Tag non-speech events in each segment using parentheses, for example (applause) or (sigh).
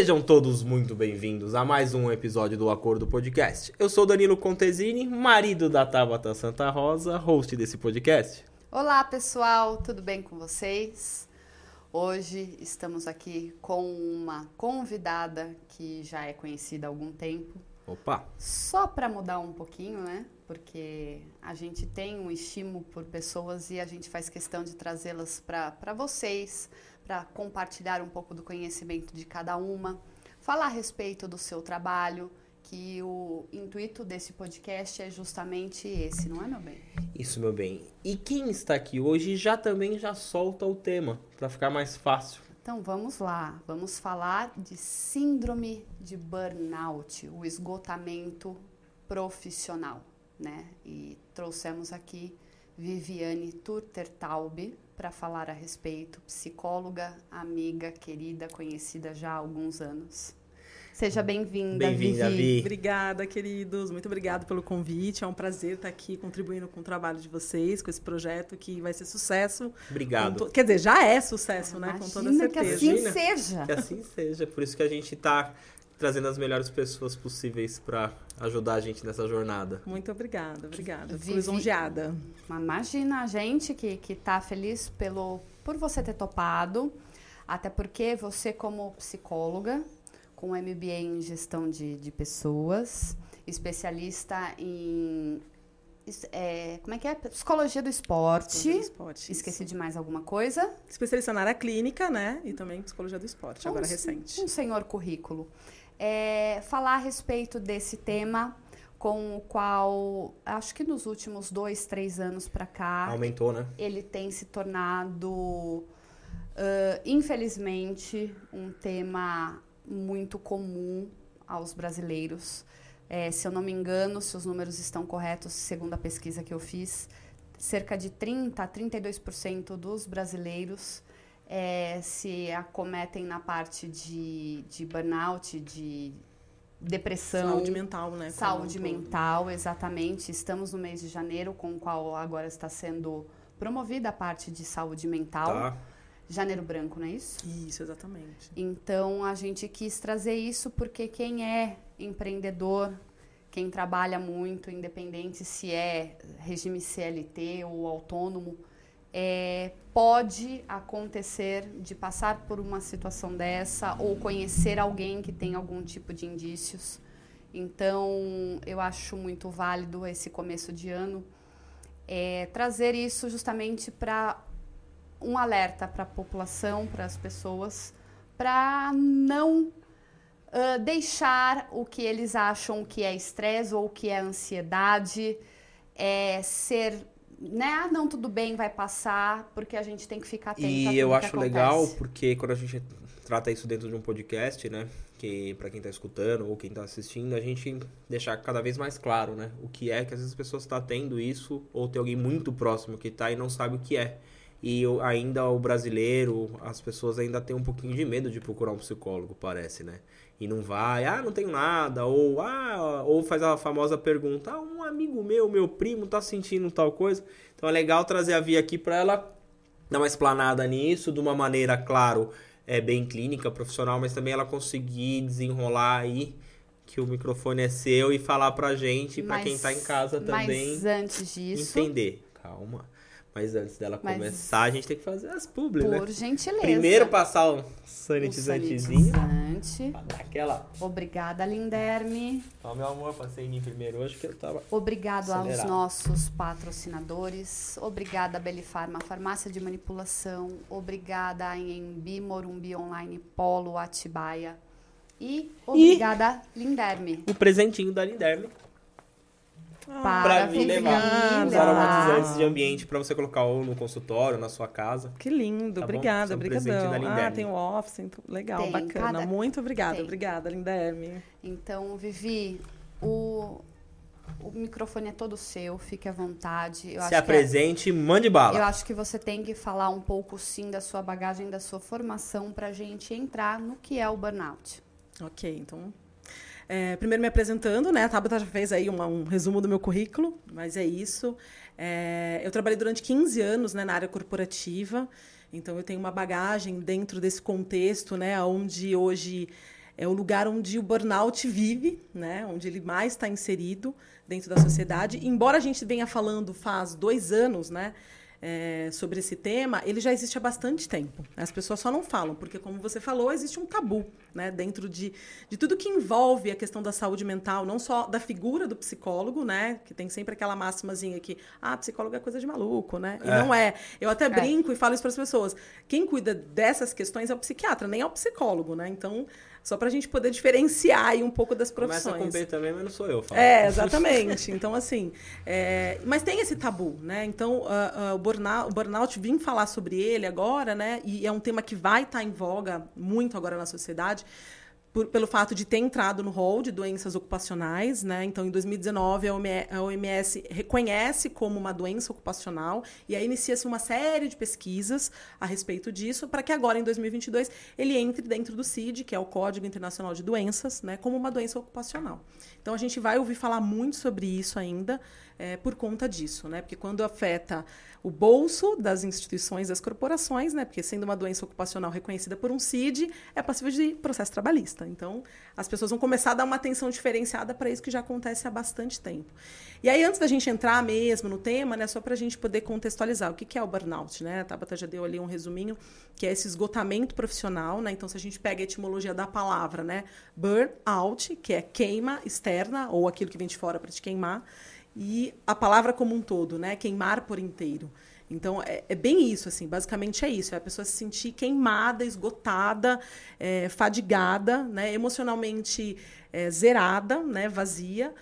Sejam todos muito bem-vindos a mais um episódio do Acordo Podcast. Eu sou Danilo Contesini, marido da Tabata Santa Rosa, host desse podcast. Olá, pessoal, tudo bem com vocês? Hoje estamos aqui com uma convidada que já é conhecida há algum tempo. Opa! Só para mudar um pouquinho, né? Porque a gente tem um estímulo por pessoas e a gente faz questão de trazê-las para vocês para compartilhar um pouco do conhecimento de cada uma, falar a respeito do seu trabalho, que o intuito desse podcast é justamente esse, não é, meu bem? Isso, meu bem. E quem está aqui hoje já também já solta o tema, para ficar mais fácil. Então vamos lá, vamos falar de síndrome de burnout, o esgotamento profissional, né? E trouxemos aqui Viviane Turtertaub, para falar a respeito, psicóloga, amiga, querida, conhecida já há alguns anos. Seja bem-vinda, Bem-vinda, Vi. Obrigada, queridos. Muito obrigada pelo convite. É um prazer estar aqui contribuindo com o trabalho de vocês, com esse projeto que vai ser sucesso. Obrigado. To... Quer dizer, já é sucesso, né? Com toda certeza. Que assim Imagina. seja. Que assim seja. Por isso que a gente está trazendo as melhores pessoas possíveis para ajudar a gente nessa jornada. Muito obrigada, obrigada. Fui lisonjeada. Imagina a gente que que tá feliz pelo por você ter topado, até porque você como psicóloga com MBA em gestão de, de pessoas, especialista em é, como é que é? Psicologia do esporte. Psicologia do esporte Esqueci isso. de mais alguma coisa. Especialista na área clínica, né? E também psicologia do esporte, agora um, recente. Um senhor currículo é, falar a respeito desse tema com o qual acho que nos últimos dois, três anos para cá aumentou, né? Ele tem se tornado, uh, infelizmente, um tema muito comum aos brasileiros. É, se eu não me engano, se os números estão corretos, segundo a pesquisa que eu fiz, cerca de 30 a 32% dos brasileiros é, se acometem na parte de, de burnout, de depressão. Saúde mental, né? Saúde mental, exatamente. Estamos no mês de janeiro, com o qual agora está sendo promovida a parte de saúde mental. Tá. Janeiro Branco, não é isso? Isso, exatamente. Então a gente quis trazer isso porque quem é empreendedor, quem trabalha muito, independente se é regime CLT ou autônomo, é, pode acontecer de passar por uma situação dessa ou conhecer alguém que tem algum tipo de indícios. Então, eu acho muito válido esse começo de ano é, trazer isso justamente para um alerta para a população, para as pessoas, para não uh, deixar o que eles acham que é estresse ou que é ansiedade é, ser né? Ah, não, tudo bem, vai passar, porque a gente tem que ficar atento. E eu acho legal porque quando a gente trata isso dentro de um podcast, né? Que para quem está escutando ou quem está assistindo, a gente deixar cada vez mais claro, né? O que é que às vezes as pessoas estão tá tendo isso ou tem alguém muito próximo que está e não sabe o que é. E ainda o brasileiro, as pessoas ainda têm um pouquinho de medo de procurar um psicólogo, parece, né? E não vai, ah, não tenho nada, ou ah, ou faz a famosa pergunta, ah, um amigo meu, meu primo tá sentindo tal coisa. Então é legal trazer a Via aqui para ela dar uma explanada nisso, de uma maneira, claro, é bem clínica, profissional, mas também ela conseguir desenrolar aí que o microfone é seu e falar pra gente, para quem tá em casa também. Mas antes disso, entender. Calma. Mas antes dela Mas... começar, a gente tem que fazer as publi, Por né? Por gentileza. Primeiro passar um sanitizantezinho. Um sanitizante. Aquela. Obrigada, Linderme. Ó, meu amor, passei em mim primeiro hoje que eu tava. Obrigado acelerado. aos nossos patrocinadores. Obrigada, Belifarma, Farmácia de Manipulação. Obrigada a Embi, Morumbi Online, Polo, Atibaia. E obrigada, e... Linderme. O presentinho da Linderme para pra mim levar os aromatizantes de ambiente para você colocar ou no consultório, na sua casa. Que lindo, tá obrigada, obrigadão. Ah, tem o office, então, legal, tem, bacana. Cada... Muito obrigada, tem. obrigada, linda Herme. Então, Vivi, o, o microfone é todo seu, fique à vontade. Eu Se apresente, é... mande bala. Eu acho que você tem que falar um pouco, sim, da sua bagagem, da sua formação, para a gente entrar no que é o burnout. Ok, então é, primeiro me apresentando, né? A Tabata já fez aí uma, um resumo do meu currículo, mas é isso. É, eu trabalhei durante 15 anos né, na área corporativa. Então eu tenho uma bagagem dentro desse contexto, né, onde hoje é o lugar onde o burnout vive, né, onde ele mais está inserido dentro da sociedade. Embora a gente venha falando faz dois anos, né, é, sobre esse tema, ele já existe há bastante tempo. As pessoas só não falam, porque, como você falou, existe um tabu né, dentro de, de tudo que envolve a questão da saúde mental, não só da figura do psicólogo, né, que tem sempre aquela máximazinha que, ah, psicólogo é coisa de maluco, né? E é. não é. Eu até é. brinco e falo isso para as pessoas. Quem cuida dessas questões é o psiquiatra, nem é o psicólogo, né? Então, só para a gente poder diferenciar aí um pouco das profissões. Começa com B também, mas não sou eu. Falo. É, (laughs) exatamente. Então, assim, é... mas tem esse tabu, né? Então, uh, uh, o, burnout, o burnout, vim falar sobre ele agora, né? E é um tema que vai estar tá em voga muito agora na sociedade, por, pelo fato de ter entrado no rol de doenças ocupacionais, né? Então, em 2019, a OMS reconhece como uma doença ocupacional e aí inicia-se uma série de pesquisas a respeito disso, para que agora, em 2022, ele entre dentro do CID, que é o Código Internacional de Doenças, né? Como uma doença ocupacional. Então, a gente vai ouvir falar muito sobre isso ainda é, por conta disso, né? Porque quando afeta o bolso das instituições, das corporações, né? Porque sendo uma doença ocupacional reconhecida por um CID, é passível de processo trabalhista. Então, as pessoas vão começar a dar uma atenção diferenciada para isso que já acontece há bastante tempo. E aí, antes da gente entrar mesmo no tema, né? Só para a gente poder contextualizar o que é o burnout, né? A Tabata já deu ali um resuminho, que é esse esgotamento profissional, né? Então, se a gente pega a etimologia da palavra, né? Burnout, que é queima externa, ou aquilo que vem de fora para te queimar, e a palavra como um todo, né? Queimar por inteiro. Então, é, é, bem isso, assim, basicamente é isso. É a pessoa se sentir queimada, esgotada, é, fadigada, né, emocionalmente é, zerada, né, vazia,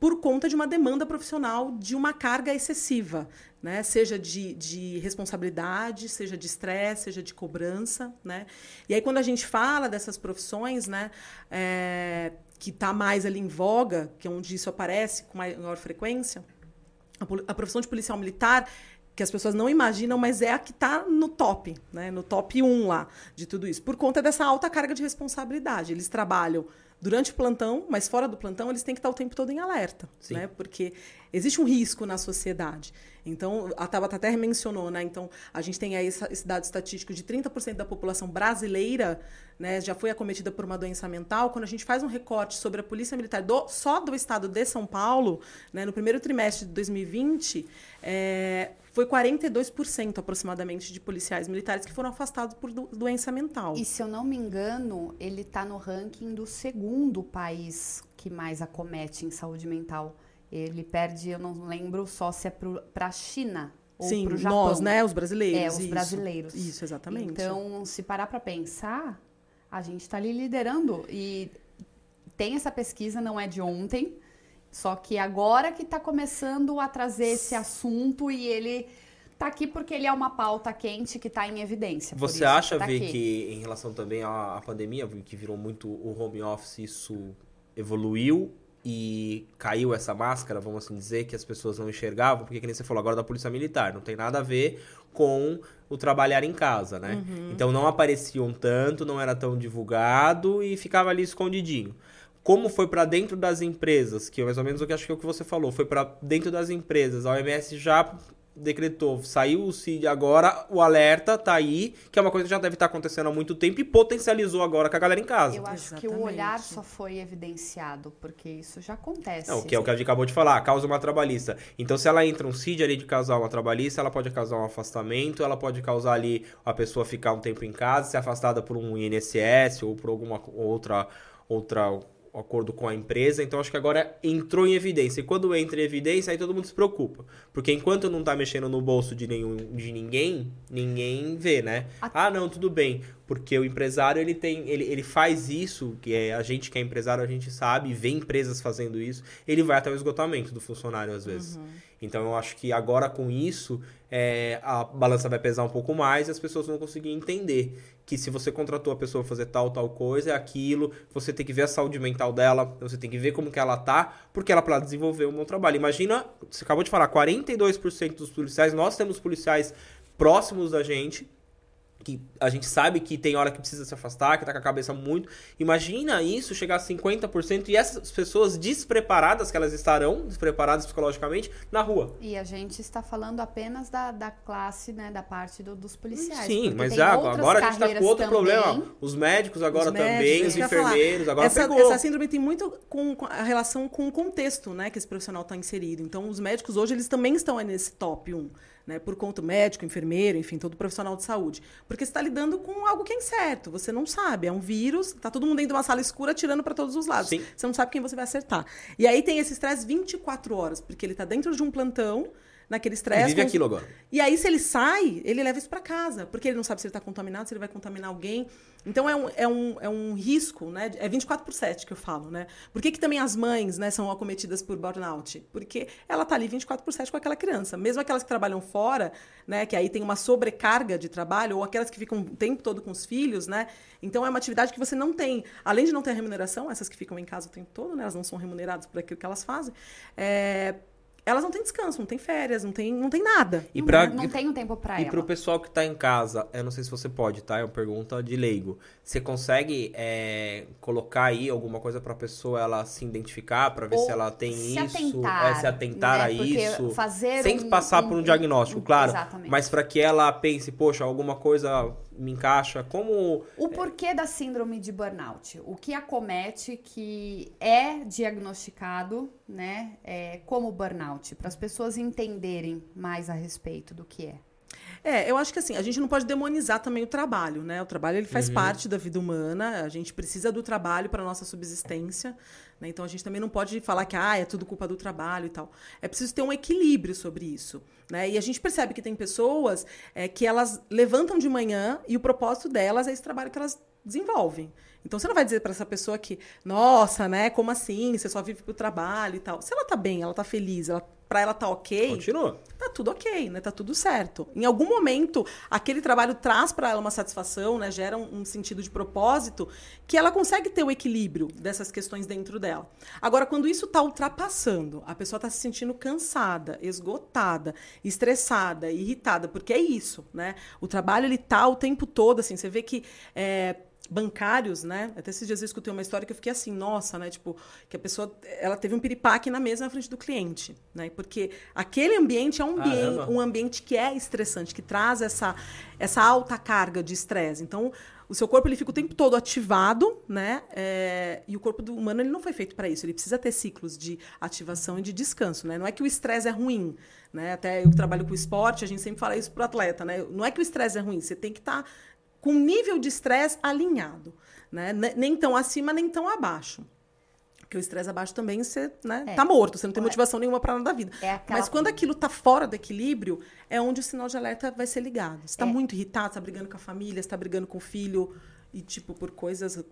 por conta de uma demanda profissional de uma carga excessiva, né? seja de, de responsabilidade, seja de estresse, seja de cobrança. Né? E aí, quando a gente fala dessas profissões, né, é, que está mais ali em voga, que é onde isso aparece com maior frequência, a, profissão de policial militar que as pessoas não imaginam, mas é a que está no top, né? no top 1 lá de tudo isso, por conta dessa alta carga de responsabilidade. Eles trabalham durante o plantão, mas fora do plantão eles têm que estar o tempo todo em alerta, Sim. né? Porque existe um risco na sociedade. Então, a Tabata até mencionou, né? Então, a gente tem aí esse dado estatístico de 30% da população brasileira né, já foi acometida por uma doença mental. Quando a gente faz um recorte sobre a Polícia Militar do, só do estado de São Paulo, né, no primeiro trimestre de 2020, é, foi 42% aproximadamente de policiais militares que foram afastados por do, doença mental. E se eu não me engano, ele está no ranking do segundo país que mais acomete em saúde mental. Ele perde, eu não lembro só se é para a China ou Sim, para o Japão. nós, né, os brasileiros. É, os isso, brasileiros. Isso, exatamente. Então, se parar para pensar, a gente está ali liderando e tem essa pesquisa, não é de ontem, só que agora que está começando a trazer esse assunto e ele está aqui porque ele é uma pauta quente que está em evidência. Você acha, tá Vi, que em relação também à, à pandemia, que virou muito o home office, isso evoluiu e caiu essa máscara, vamos assim dizer, que as pessoas não enxergavam, porque que nem você falou agora da polícia militar, não tem nada a ver com o trabalhar em casa, né? Uhum. Então não apareciam tanto, não era tão divulgado e ficava ali escondidinho. Como foi para dentro das empresas, que é mais ou menos o que acho que é o que você falou, foi para dentro das empresas, a OMS já decretou, saiu o CID agora, o alerta tá aí, que é uma coisa que já deve estar tá acontecendo há muito tempo e potencializou agora com a galera em casa. Eu acho Exatamente. que o olhar só foi evidenciado, porque isso já acontece. Não, que é o que a gente acabou de falar, causa uma trabalhista. Então, se ela entra um CID ali de causar uma trabalhista, ela pode causar um afastamento, ela pode causar ali a pessoa ficar um tempo em casa, ser afastada por um INSS ou por alguma outra outra acordo com a empresa, então acho que agora entrou em evidência. E quando entra em evidência, aí todo mundo se preocupa. Porque enquanto não tá mexendo no bolso de, nenhum, de ninguém, ninguém vê, né? Ah, não, tudo bem. Porque o empresário, ele tem, ele, ele faz isso, que é a gente que é empresário, a gente sabe, vê empresas fazendo isso, ele vai até o esgotamento do funcionário às vezes. Uhum. Então eu acho que agora com isso, é, a balança vai pesar um pouco mais e as pessoas vão conseguir entender que se você contratou a pessoa fazer tal, tal coisa, é aquilo, você tem que ver a saúde mental dela, você tem que ver como que ela tá, porque ela para desenvolver um bom trabalho. Imagina, você acabou de falar, 42% dos policiais, nós temos policiais próximos da gente, que a gente sabe que tem hora que precisa se afastar, que tá com a cabeça muito. Imagina isso chegar a 50% e essas pessoas despreparadas, que elas estarão despreparadas psicologicamente, na rua. E a gente está falando apenas da, da classe, né, da parte do, dos policiais. Sim, mas já, agora a gente tá com outro também. problema. Os médicos agora os também, médicos, os enfermeiros, agora essa, pegou. Essa síndrome tem muito com, com a relação com o contexto, né, que esse profissional está inserido. Então, os médicos hoje, eles também estão nesse top 1 né, por conta médico, enfermeiro, enfim, todo profissional de saúde. Porque você está lidando com algo que é incerto, você não sabe, é um vírus, está todo mundo dentro de uma sala escura atirando para todos os lados. Sim. Você não sabe quem você vai acertar. E aí tem esse estresse 24 horas, porque ele está dentro de um plantão, naquele estresse. Ele vive aquilo agora. E aí, se ele sai, ele leva isso para casa, porque ele não sabe se ele está contaminado, se ele vai contaminar alguém. Então, é um, é um, é um risco, né? É 24 por 7 que eu falo, né? Por que, que também as mães né, são acometidas por burnout? Porque ela está ali 24 por 7 com aquela criança. Mesmo aquelas que trabalham fora, né? Que aí tem uma sobrecarga de trabalho, ou aquelas que ficam o tempo todo com os filhos, né? Então, é uma atividade que você não tem, além de não ter remuneração, essas que ficam em casa o tempo todo, né? Elas não são remuneradas por aquilo que elas fazem. É, elas não têm descanso, não têm férias, não tem, não tem nada. E pra, não, não tem um tempo pra e ela. E pro pessoal que tá em casa, eu não sei se você pode, tá? É uma pergunta de leigo. Você consegue é, colocar aí alguma coisa pra pessoa ela se identificar, pra ver Ou se ela tem se isso, atentar, é, se atentar né? a Porque isso. Fazer sem um, passar um, por um diagnóstico, um, claro. Exatamente. Mas para que ela pense, poxa, alguma coisa me encaixa? Como. O porquê da síndrome de burnout? O que acomete que é diagnosticado né, é, como burnout? Para as pessoas entenderem mais a respeito do que é. É, eu acho que assim, a gente não pode demonizar também o trabalho, né? O trabalho ele faz uhum. parte da vida humana, a gente precisa do trabalho para nossa subsistência, né? Então a gente também não pode falar que ah, é tudo culpa do trabalho e tal. É preciso ter um equilíbrio sobre isso, né? E a gente percebe que tem pessoas é, que elas levantam de manhã e o propósito delas é esse trabalho que elas desenvolvem. Então você não vai dizer para essa pessoa que, nossa, né, como assim? Você só vive pro trabalho e tal. Se ela tá bem, ela tá feliz, ela para ela tá ok. Continua. Tá tudo ok, né? Tá tudo certo. Em algum momento, aquele trabalho traz para ela uma satisfação, né? Gera um, um, sentido de propósito que ela consegue ter o equilíbrio dessas questões dentro dela. Agora, quando isso tá ultrapassando, a pessoa tá se sentindo cansada, esgotada, estressada, irritada, porque é isso, né? O trabalho ele tá o tempo todo assim. Você vê que é, bancários, né? Até esses dias eu escutei uma história que eu fiquei assim, nossa, né? Tipo, que a pessoa, ela teve um piripaque na mesa na frente do cliente, né? Porque aquele ambiente é um ambiente, um ambiente que é estressante, que traz essa, essa alta carga de estresse. Então, o seu corpo ele fica o tempo todo ativado, né? É, e o corpo do humano ele não foi feito para isso. Ele precisa ter ciclos de ativação e de descanso, né? Não é que o estresse é ruim, né? Até eu que trabalho com esporte, a gente sempre fala isso pro atleta, né? Não é que o estresse é ruim, você tem que estar tá com nível de estresse alinhado, né? Nem tão acima, nem tão abaixo. Porque o estresse abaixo também você né, é. tá morto, você não tem motivação nenhuma para nada da vida. É. Mas quando aquilo tá fora do equilíbrio, é onde o sinal de alerta vai ser ligado. Você tá é. muito irritado, tá brigando com a família, está brigando com o filho, e tipo, por coisas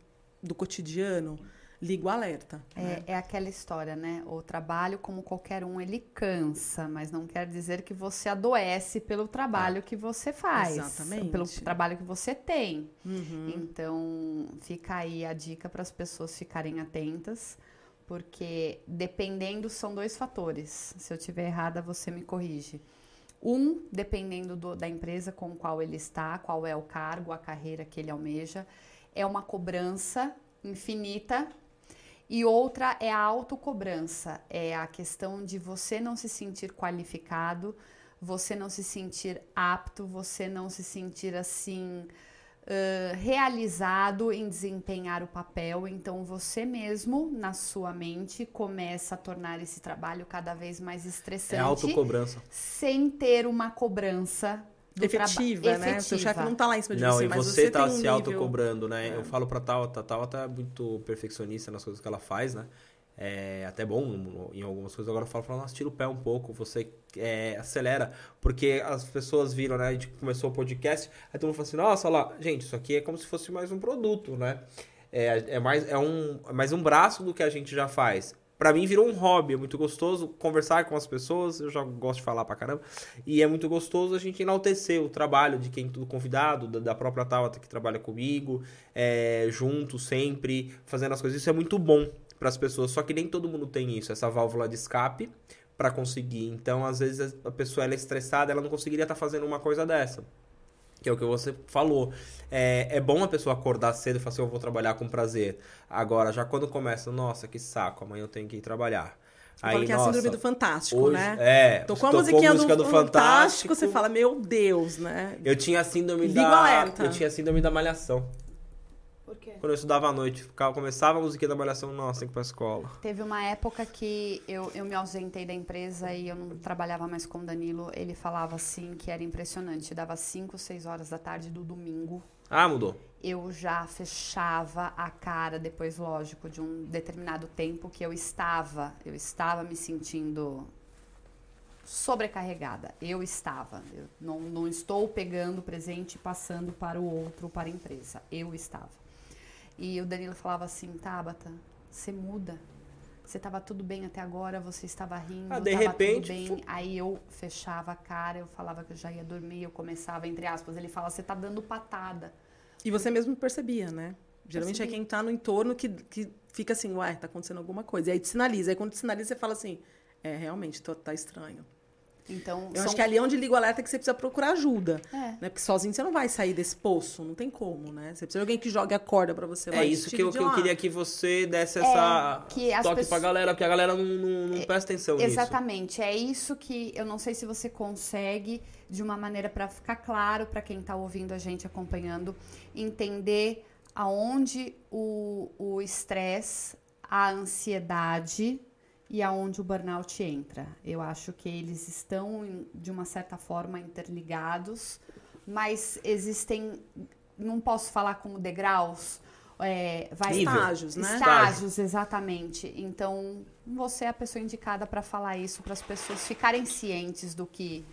do cotidiano liga o alerta. É, né? é aquela história, né? O trabalho, como qualquer um, ele cansa, mas não quer dizer que você adoece pelo trabalho ah, que você faz. Exatamente. Pelo trabalho que você tem. Uhum. Então, fica aí a dica para as pessoas ficarem atentas, porque dependendo, são dois fatores. Se eu estiver errada, você me corrige. Um, dependendo do, da empresa com qual ele está, qual é o cargo, a carreira que ele almeja, é uma cobrança infinita e outra é a autocobrança, é a questão de você não se sentir qualificado, você não se sentir apto, você não se sentir assim uh, realizado em desempenhar o papel. Então você mesmo, na sua mente, começa a tornar esse trabalho cada vez mais estressante. É autocobrança. Sem ter uma cobrança efetiva, né? Seu chefe não tá lá em cima de não, você, e mas você, você tá um se nível... autocobrando, né? É. Eu falo pra tal, a tal tá muito perfeccionista nas coisas que ela faz, né? É até bom em algumas coisas. Agora eu falo, falo nossa, tira o pé um pouco, você é, acelera. Porque as pessoas viram, né? A gente começou o podcast, aí todo mundo fala assim, nossa, olha lá, gente, isso aqui é como se fosse mais um produto, né? É, é, mais, é, um, é mais um braço do que a gente já faz para mim virou um hobby, é muito gostoso conversar com as pessoas, eu já gosto de falar pra caramba, e é muito gostoso a gente enaltecer o trabalho de quem do convidado, da, da própria Tabata que trabalha comigo, é, junto sempre, fazendo as coisas, isso é muito bom para as pessoas, só que nem todo mundo tem isso, essa válvula de escape para conseguir. Então, às vezes a pessoa ela é estressada, ela não conseguiria estar tá fazendo uma coisa dessa. Que é o que você falou. É, é bom a pessoa acordar cedo e falar assim, eu vou trabalhar com prazer. Agora, já quando começa, nossa, que saco, amanhã eu tenho que ir trabalhar. Aí, que é a síndrome do Fantástico, hoje, né? É. Tocou a musiquinha música do, do Fantástico, Fantástico, você fala, meu Deus, né? Eu tinha a síndrome Liga da... alerta. Eu tinha a síndrome da malhação. Por quê? Quando eu estudava à noite, ficava, começava a musiquinha da malhação, nossa, tem que ir pra escola. Teve uma época que eu, eu me ausentei da empresa e eu não trabalhava mais com o Danilo. Ele falava assim que era impressionante. Dava 5, 6 horas da tarde do domingo. Ah, mudou. Eu já fechava a cara depois, lógico, de um determinado tempo que eu estava, eu estava me sentindo sobrecarregada. Eu estava. Eu não, não estou pegando o presente e passando para o outro, para a empresa. Eu estava. E o Danilo falava assim, Tabata, você muda. Você estava tudo bem até agora, você estava rindo, Ah, de repente, tudo bem. Aí eu fechava a cara, eu falava que eu já ia dormir, eu começava, entre aspas, ele fala, você tá dando patada. E você mesmo percebia, né? Geralmente Percebi. é quem tá no entorno que, que fica assim, ué, tá acontecendo alguma coisa. E aí te sinaliza. Aí quando te sinaliza, você fala assim, é, realmente, tô, tá estranho. Então, Eu são- acho que ali é onde liga o alerta que você precisa procurar ajuda. É. Né? Porque sozinho você não vai sair desse poço, não tem como, né? Você precisa de alguém que jogue a corda pra você lá É e isso que eu, que eu queria que você desse essa É, que as toque pessoas- pra galera, porque a galera não, não, não presta atenção nisso. Exatamente, é isso que eu não sei se você consegue de uma maneira para ficar claro para quem está ouvindo a gente acompanhando, entender aonde o o estresse, a ansiedade e aonde o burnout entra. Eu acho que eles estão de uma certa forma interligados, mas existem, não posso falar como degraus. É, vai Nível. Estágios, né? Estágios, exatamente. Então, você é a pessoa indicada para falar isso, para as pessoas ficarem cientes do que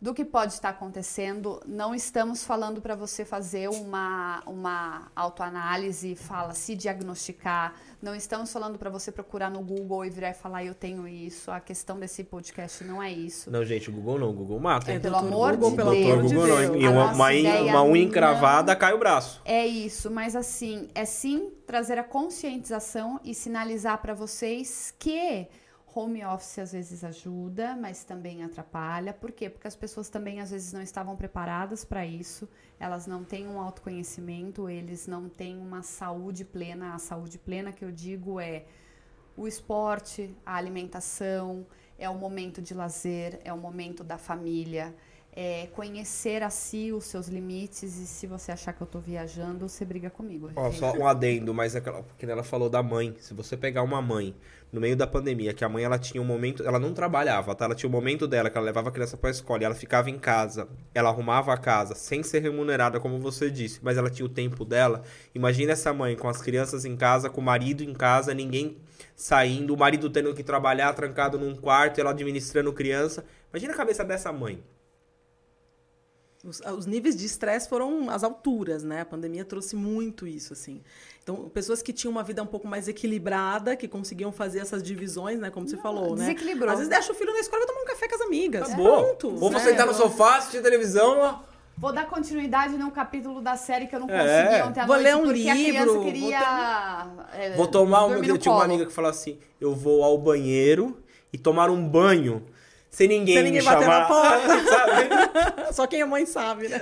do que pode estar acontecendo. Não estamos falando para você fazer uma, uma autoanálise, fala, se diagnosticar. Não estamos falando para você procurar no Google e virar e falar, eu tenho isso. A questão desse podcast não é isso. Não, gente, o Google não, o Google mata. É, pelo amor Google, de pelo Deus. amor Doutor de Google não. Deus. E uma, uma, uma unha não- encravada cai o braço. É isso, mas assim, é sim trazer a conscientização e sinalizar para vocês que home office às vezes ajuda, mas também atrapalha. Por quê? Porque as pessoas também às vezes não estavam preparadas para isso, elas não têm um autoconhecimento, eles não têm uma saúde plena. A saúde plena que eu digo é o esporte, a alimentação, é o momento de lazer, é o momento da família, é conhecer a si os seus limites e se você achar que eu tô viajando, você briga comigo. Ó, só um adendo, mas aquela, porque ela falou da mãe. Se você pegar uma mãe no meio da pandemia, que a mãe ela tinha um momento, ela não trabalhava, tá? Ela tinha um momento dela que ela levava a criança pra escola e ela ficava em casa, ela arrumava a casa sem ser remunerada, como você disse, mas ela tinha o tempo dela. Imagina essa mãe com as crianças em casa, com o marido em casa, ninguém saindo, o marido tendo que trabalhar trancado num quarto, ela administrando criança. Imagina a cabeça dessa mãe. Os, os níveis de estresse foram às alturas, né? A pandemia trouxe muito isso, assim. Então, pessoas que tinham uma vida um pouco mais equilibrada, que conseguiam fazer essas divisões, né? Como você falou, né? desequilibrou. Às vezes deixa o filho na escola e tomar um café com as amigas. Acabou. Pronto. Ou né? você tá no sofá, assistir televisão, ó. Vou dar continuidade num capítulo da série que eu não É. consegui ontem à Vou noite ler um porque a criança livro, queria é, Vou tomar no Eu tinha uma amiga que falou assim: eu vou ao banheiro e tomar um banho sem ninguém, Sem ninguém me bater chamar. na porta. (laughs) (laughs) Só quem é mãe sabe, né?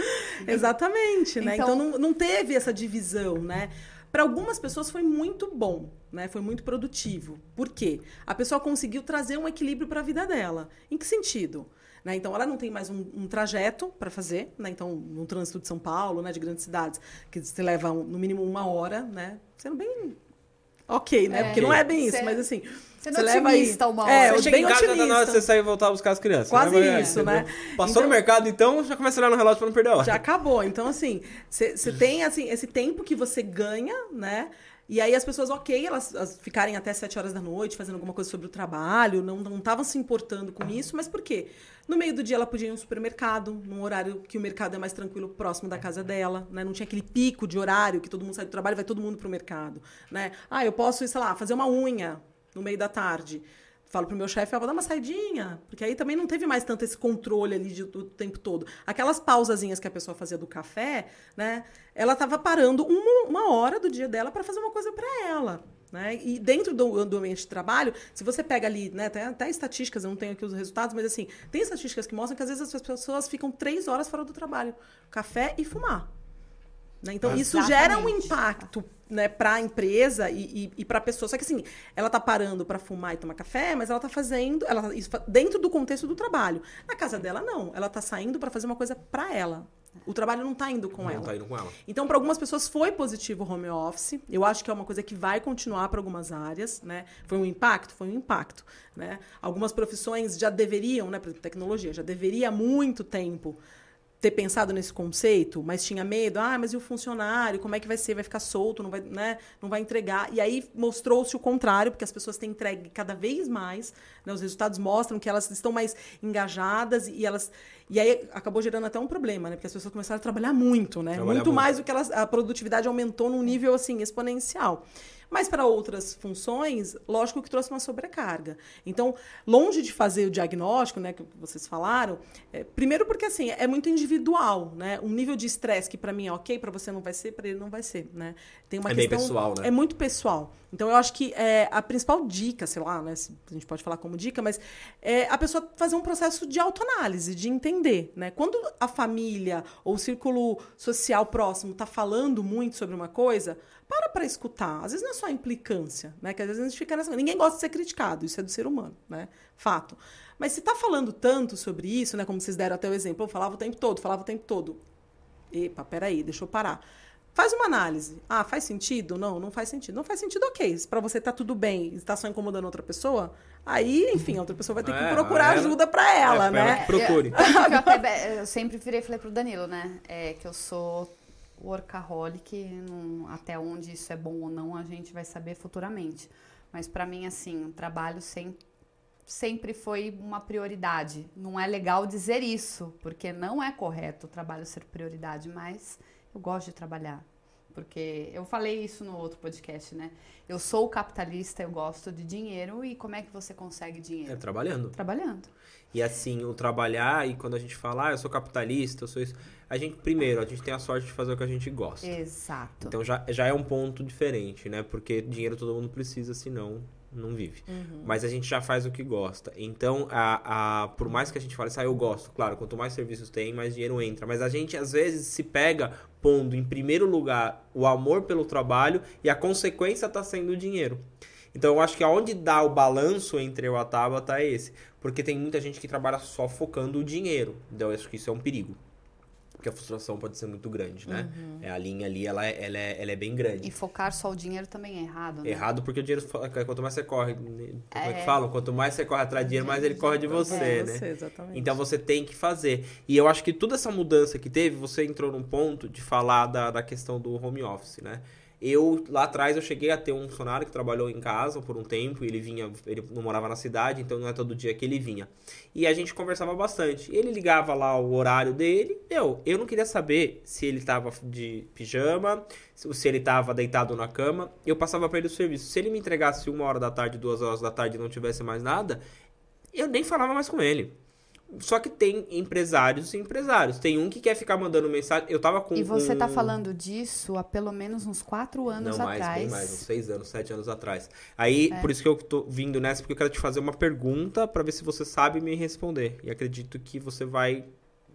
(laughs) Exatamente, né? Então- Então, não, não teve essa divisão, né? Para algumas pessoas foi muito bom, né? Foi muito produtivo. Por quê? A pessoa conseguiu trazer um equilíbrio para a vida dela. Em que sentido? Né? Então, ela não tem mais um, um trajeto para fazer, né? Então, no trânsito de São Paulo, né? De grandes cidades, que você leva um- no mínimo uma hora, né? Sendo bem ok, né? É. Porque não é bem isso, mas assim... você leva aí- otimista uma É, hora. Você chega bem em casa, tá na hora otimista. você sair e voltar a buscar as crianças. Quase né? isso, entendeu? né? Passou Então- no mercado, então, já começa a olhar no relógio pra não perder a hora. Já acabou. Então, assim, você tem assim, esse tempo que você ganha, né? E aí as pessoas, ok, elas, elas ficarem até sete horas da noite fazendo alguma coisa sobre o trabalho, não estavam se importando com isso, mas por quê? No meio do dia ela podia ir no supermercado, num horário que o mercado é mais tranquilo, próximo da casa dela, né? Não tinha aquele pico de horário que todo mundo sai do trabalho e vai todo mundo pro mercado, né? Ah, eu posso, sei lá, fazer uma unha no meio da tarde. Falo pro meu chefe, ah, vou dar uma saidinha. Porque aí também não teve mais tanto esse controle ali de- do tempo todo. Aquelas pausazinhas que a pessoa fazia do café, né? Ela tava parando uma, uma hora do dia dela para fazer uma coisa para ela. Né? E dentro do, do, ambiente de trabalho, se você pega ali, né, tem até estatísticas, eu não tenho aqui os resultados, mas assim, tem estatísticas que mostram que às vezes as pessoas ficam três horas fora do trabalho, café e fumar. Né? Então, Exatamente. isso gera um impacto né, para a empresa e, e, e para a pessoa. Só que assim, ela está parando para fumar e tomar café, mas ela está fazendo ela, isso, dentro do contexto do trabalho. Na casa dela, não. Ela está saindo para fazer uma coisa para ela. O trabalho não está indo com não ela. Tá indo com ela. Então, para algumas pessoas foi positivo o home office. Eu acho que é uma coisa que vai continuar para algumas áreas, né? Foi um impacto, foi um impacto, né? Algumas profissões já deveriam, né, por exemplo, tecnologia, já deveria há muito tempo ter pensado nesse conceito, mas tinha medo, ah, mas e o funcionário, como é que vai ser? Vai ficar solto, não vai, né, não vai entregar. E aí mostrou-se o contrário, porque as pessoas têm entregue cada vez mais, né, os resultados mostram que elas estão mais engajadas e elas e aí acabou gerando até um problema, né? Porque as pessoas começaram a trabalhar muito, né? Trabalhar muito, muito mais do que elas, a produtividade aumentou num nível assim exponencial. Mas para outras funções, lógico que trouxe uma sobrecarga. Então, longe de fazer o diagnóstico, né, que vocês falaram, é, primeiro porque assim é muito individual, né? Um nível de estresse que para mim é ok, para você não vai ser, para ele não vai ser, né? Tem uma é questão, pessoal, né? É muito pessoal. Então, eu acho que é, a principal dica, sei lá, né, a gente pode falar como dica, mas é a pessoa fazer um processo de autoanálise, de entender, né? Quando a família ou o círculo social próximo está falando muito sobre uma coisa, para para escutar. Às vezes não é só implicância, né? Que às vezes a gente fica nessa. Ninguém gosta de ser criticado, isso é do ser humano, né? Fato. Mas se está falando tanto sobre isso, né? Como vocês deram até o exemplo, eu falava o tempo todo, falava o tempo todo. Epa, peraí, deixa eu parar. Faz uma análise. Ah, faz sentido? Não, não faz sentido. Não faz sentido, ok. Se para você tá tudo bem e está só incomodando outra pessoa, aí, enfim, a outra pessoa vai ter que é, procurar ela, ajuda para ela, é, né? Ela procure. Eu, eu, até, eu, sempre virei e falei pro Danilo, né? É, que eu sou workaholic, não, até onde isso é bom ou não, a gente vai saber futuramente. Mas para mim, assim, o trabalho sempre, sempre foi uma prioridade. Não é legal dizer isso, porque não é correto o trabalho ser prioridade, mas eu gosto de trabalhar. Porque eu falei isso no outro podcast, né? Eu sou capitalista, eu gosto de dinheiro e como é que você consegue dinheiro? É trabalhando. Trabalhando. E assim, o trabalhar, e quando a gente fala, ah, eu sou capitalista, eu sou isso. A gente, primeiro, a gente tem a sorte de fazer o que a gente gosta. Exato. Então já, já é um ponto diferente, né? Porque dinheiro todo mundo precisa, senão não vive. Uhum. Mas a gente já faz o que gosta. Então, a, a, por mais que a gente fale, ah, eu gosto, claro, quanto mais serviços tem, mais dinheiro entra. Mas a gente, às vezes, se pega pondo em primeiro lugar o amor pelo trabalho e a consequência está sendo o dinheiro. Então, eu acho que aonde dá o balanço entre eu e a Tabata é esse. Porque tem muita gente que trabalha só focando o dinheiro. Então, eu acho que isso é um perigo. Porque a frustração pode ser muito grande, né? Uhum. É, a linha ali, ela é, ela, é, ela é bem grande. E focar só o dinheiro também é errado, né? Errado porque o dinheiro, quanto mais você corre, como é, que é. falam? Quanto mais você corre atrás de dinheiro, mais ele corre de você, é, né? Você, exatamente. Então você tem que fazer. E eu acho que toda essa mudança que teve, você entrou num ponto de falar da, da questão do home office, né? Eu, lá atrás, eu cheguei a ter um funcionário que trabalhou em casa por um tempo, ele vinha, ele não morava na cidade, então não é todo dia que ele vinha. E a gente conversava bastante. Ele ligava lá o horário dele, eu, eu não queria saber se ele tava de pijama, se ele tava deitado na cama, eu passava para ele o serviço. Se ele me entregasse uma hora da tarde, duas horas da tarde e não tivesse mais nada, eu nem falava mais com ele. Só que tem empresários e empresários. Tem um que quer ficar mandando mensagem. Eu tava com. E você um... tá falando disso há pelo menos uns quatro anos Não, mais, atrás. Bem mais, uns seis anos, sete anos atrás. Aí, é. por isso que eu tô vindo nessa, porque eu quero te fazer uma pergunta para ver se você sabe me responder. E acredito que você vai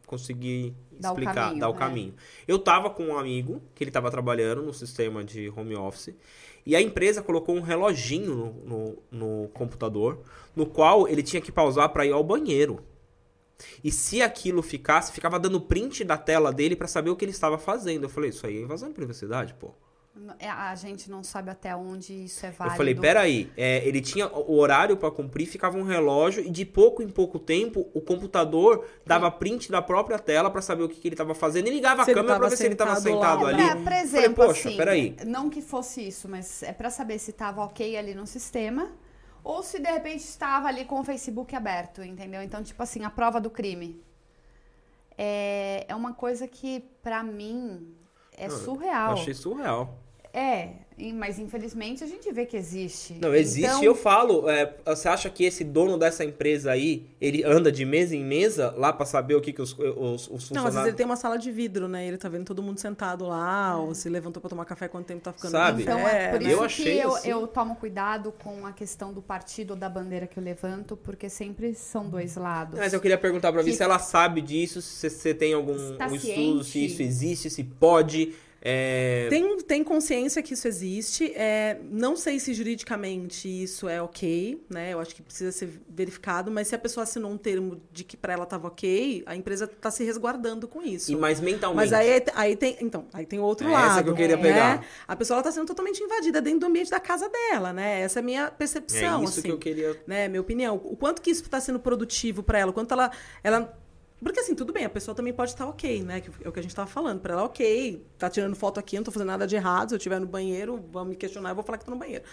conseguir Dá explicar, o caminho, dar o é. caminho. Eu tava com um amigo que ele tava trabalhando no sistema de home office. E a empresa colocou um reloginho no, no, no computador, no qual ele tinha que pausar para ir ao banheiro. E se aquilo ficasse, ficava dando print da tela dele para saber o que ele estava fazendo. Eu falei, isso aí é invasão de privacidade, pô. É, a gente não sabe até onde isso é válido. Eu falei, peraí, é, ele tinha o horário para cumprir, ficava um relógio e de pouco em pouco tempo o computador dava print da própria tela para saber o que, que ele estava fazendo e ligava se a câmera para ver se ele estava sentado lá. ali. É, por exemplo, falei, Poxa, assim, peraí. não que fosse isso, mas é para saber se estava ok ali no sistema ou se de repente estava ali com o Facebook aberto, entendeu? Então, tipo assim, a prova do crime. É, é uma coisa que, para mim, é surreal. Eu achei surreal. É, mas infelizmente a gente vê que existe. Não, existe. Então, Eu falo, é, você acha que esse dono dessa empresa aí, ele anda de mesa em mesa lá pra saber o que, que os, os, os Não, às funcionários... vezes ele tem uma sala de vidro, né? Ele tá vendo todo mundo sentado lá, ou se levantou pra tomar café quanto tempo tá ficando Sabe? Então café, é por né? isso Eu que achei eu, assim- eu tomo cuidado com a questão do partido ou da bandeira que eu levanto, porque sempre são dois lados. Mas eu queria perguntar pra você Que- se ela sabe disso, se você tem algum um estudo, se isso existe, se pode. É, Tem, tem consciência que isso existe. É, não sei se juridicamente isso é ok, né? Eu acho que precisa ser verificado, mas se a pessoa assinou um termo de que para ela estava ok, a empresa está se resguardando com isso. E mais mentalmente. Mas aí, aí tem, então, aí tem outro É lado. essa que eu queria né? pegar. A pessoa está sendo totalmente invadida dentro do ambiente da casa dela, né? Essa é a minha é percepção, isso assim que eu queria. né, minha opinião. O quanto que isso está sendo produtivo para ela, o quanto ela, ela porque assim, tudo bem, a pessoa também pode estar ok, né? Que é o que a gente estava falando. Para ela, ok, tá tirando foto aqui, não tô fazendo nada de errado. Se eu estiver no banheiro, vão me questionar, eu vou falar que tô no banheiro.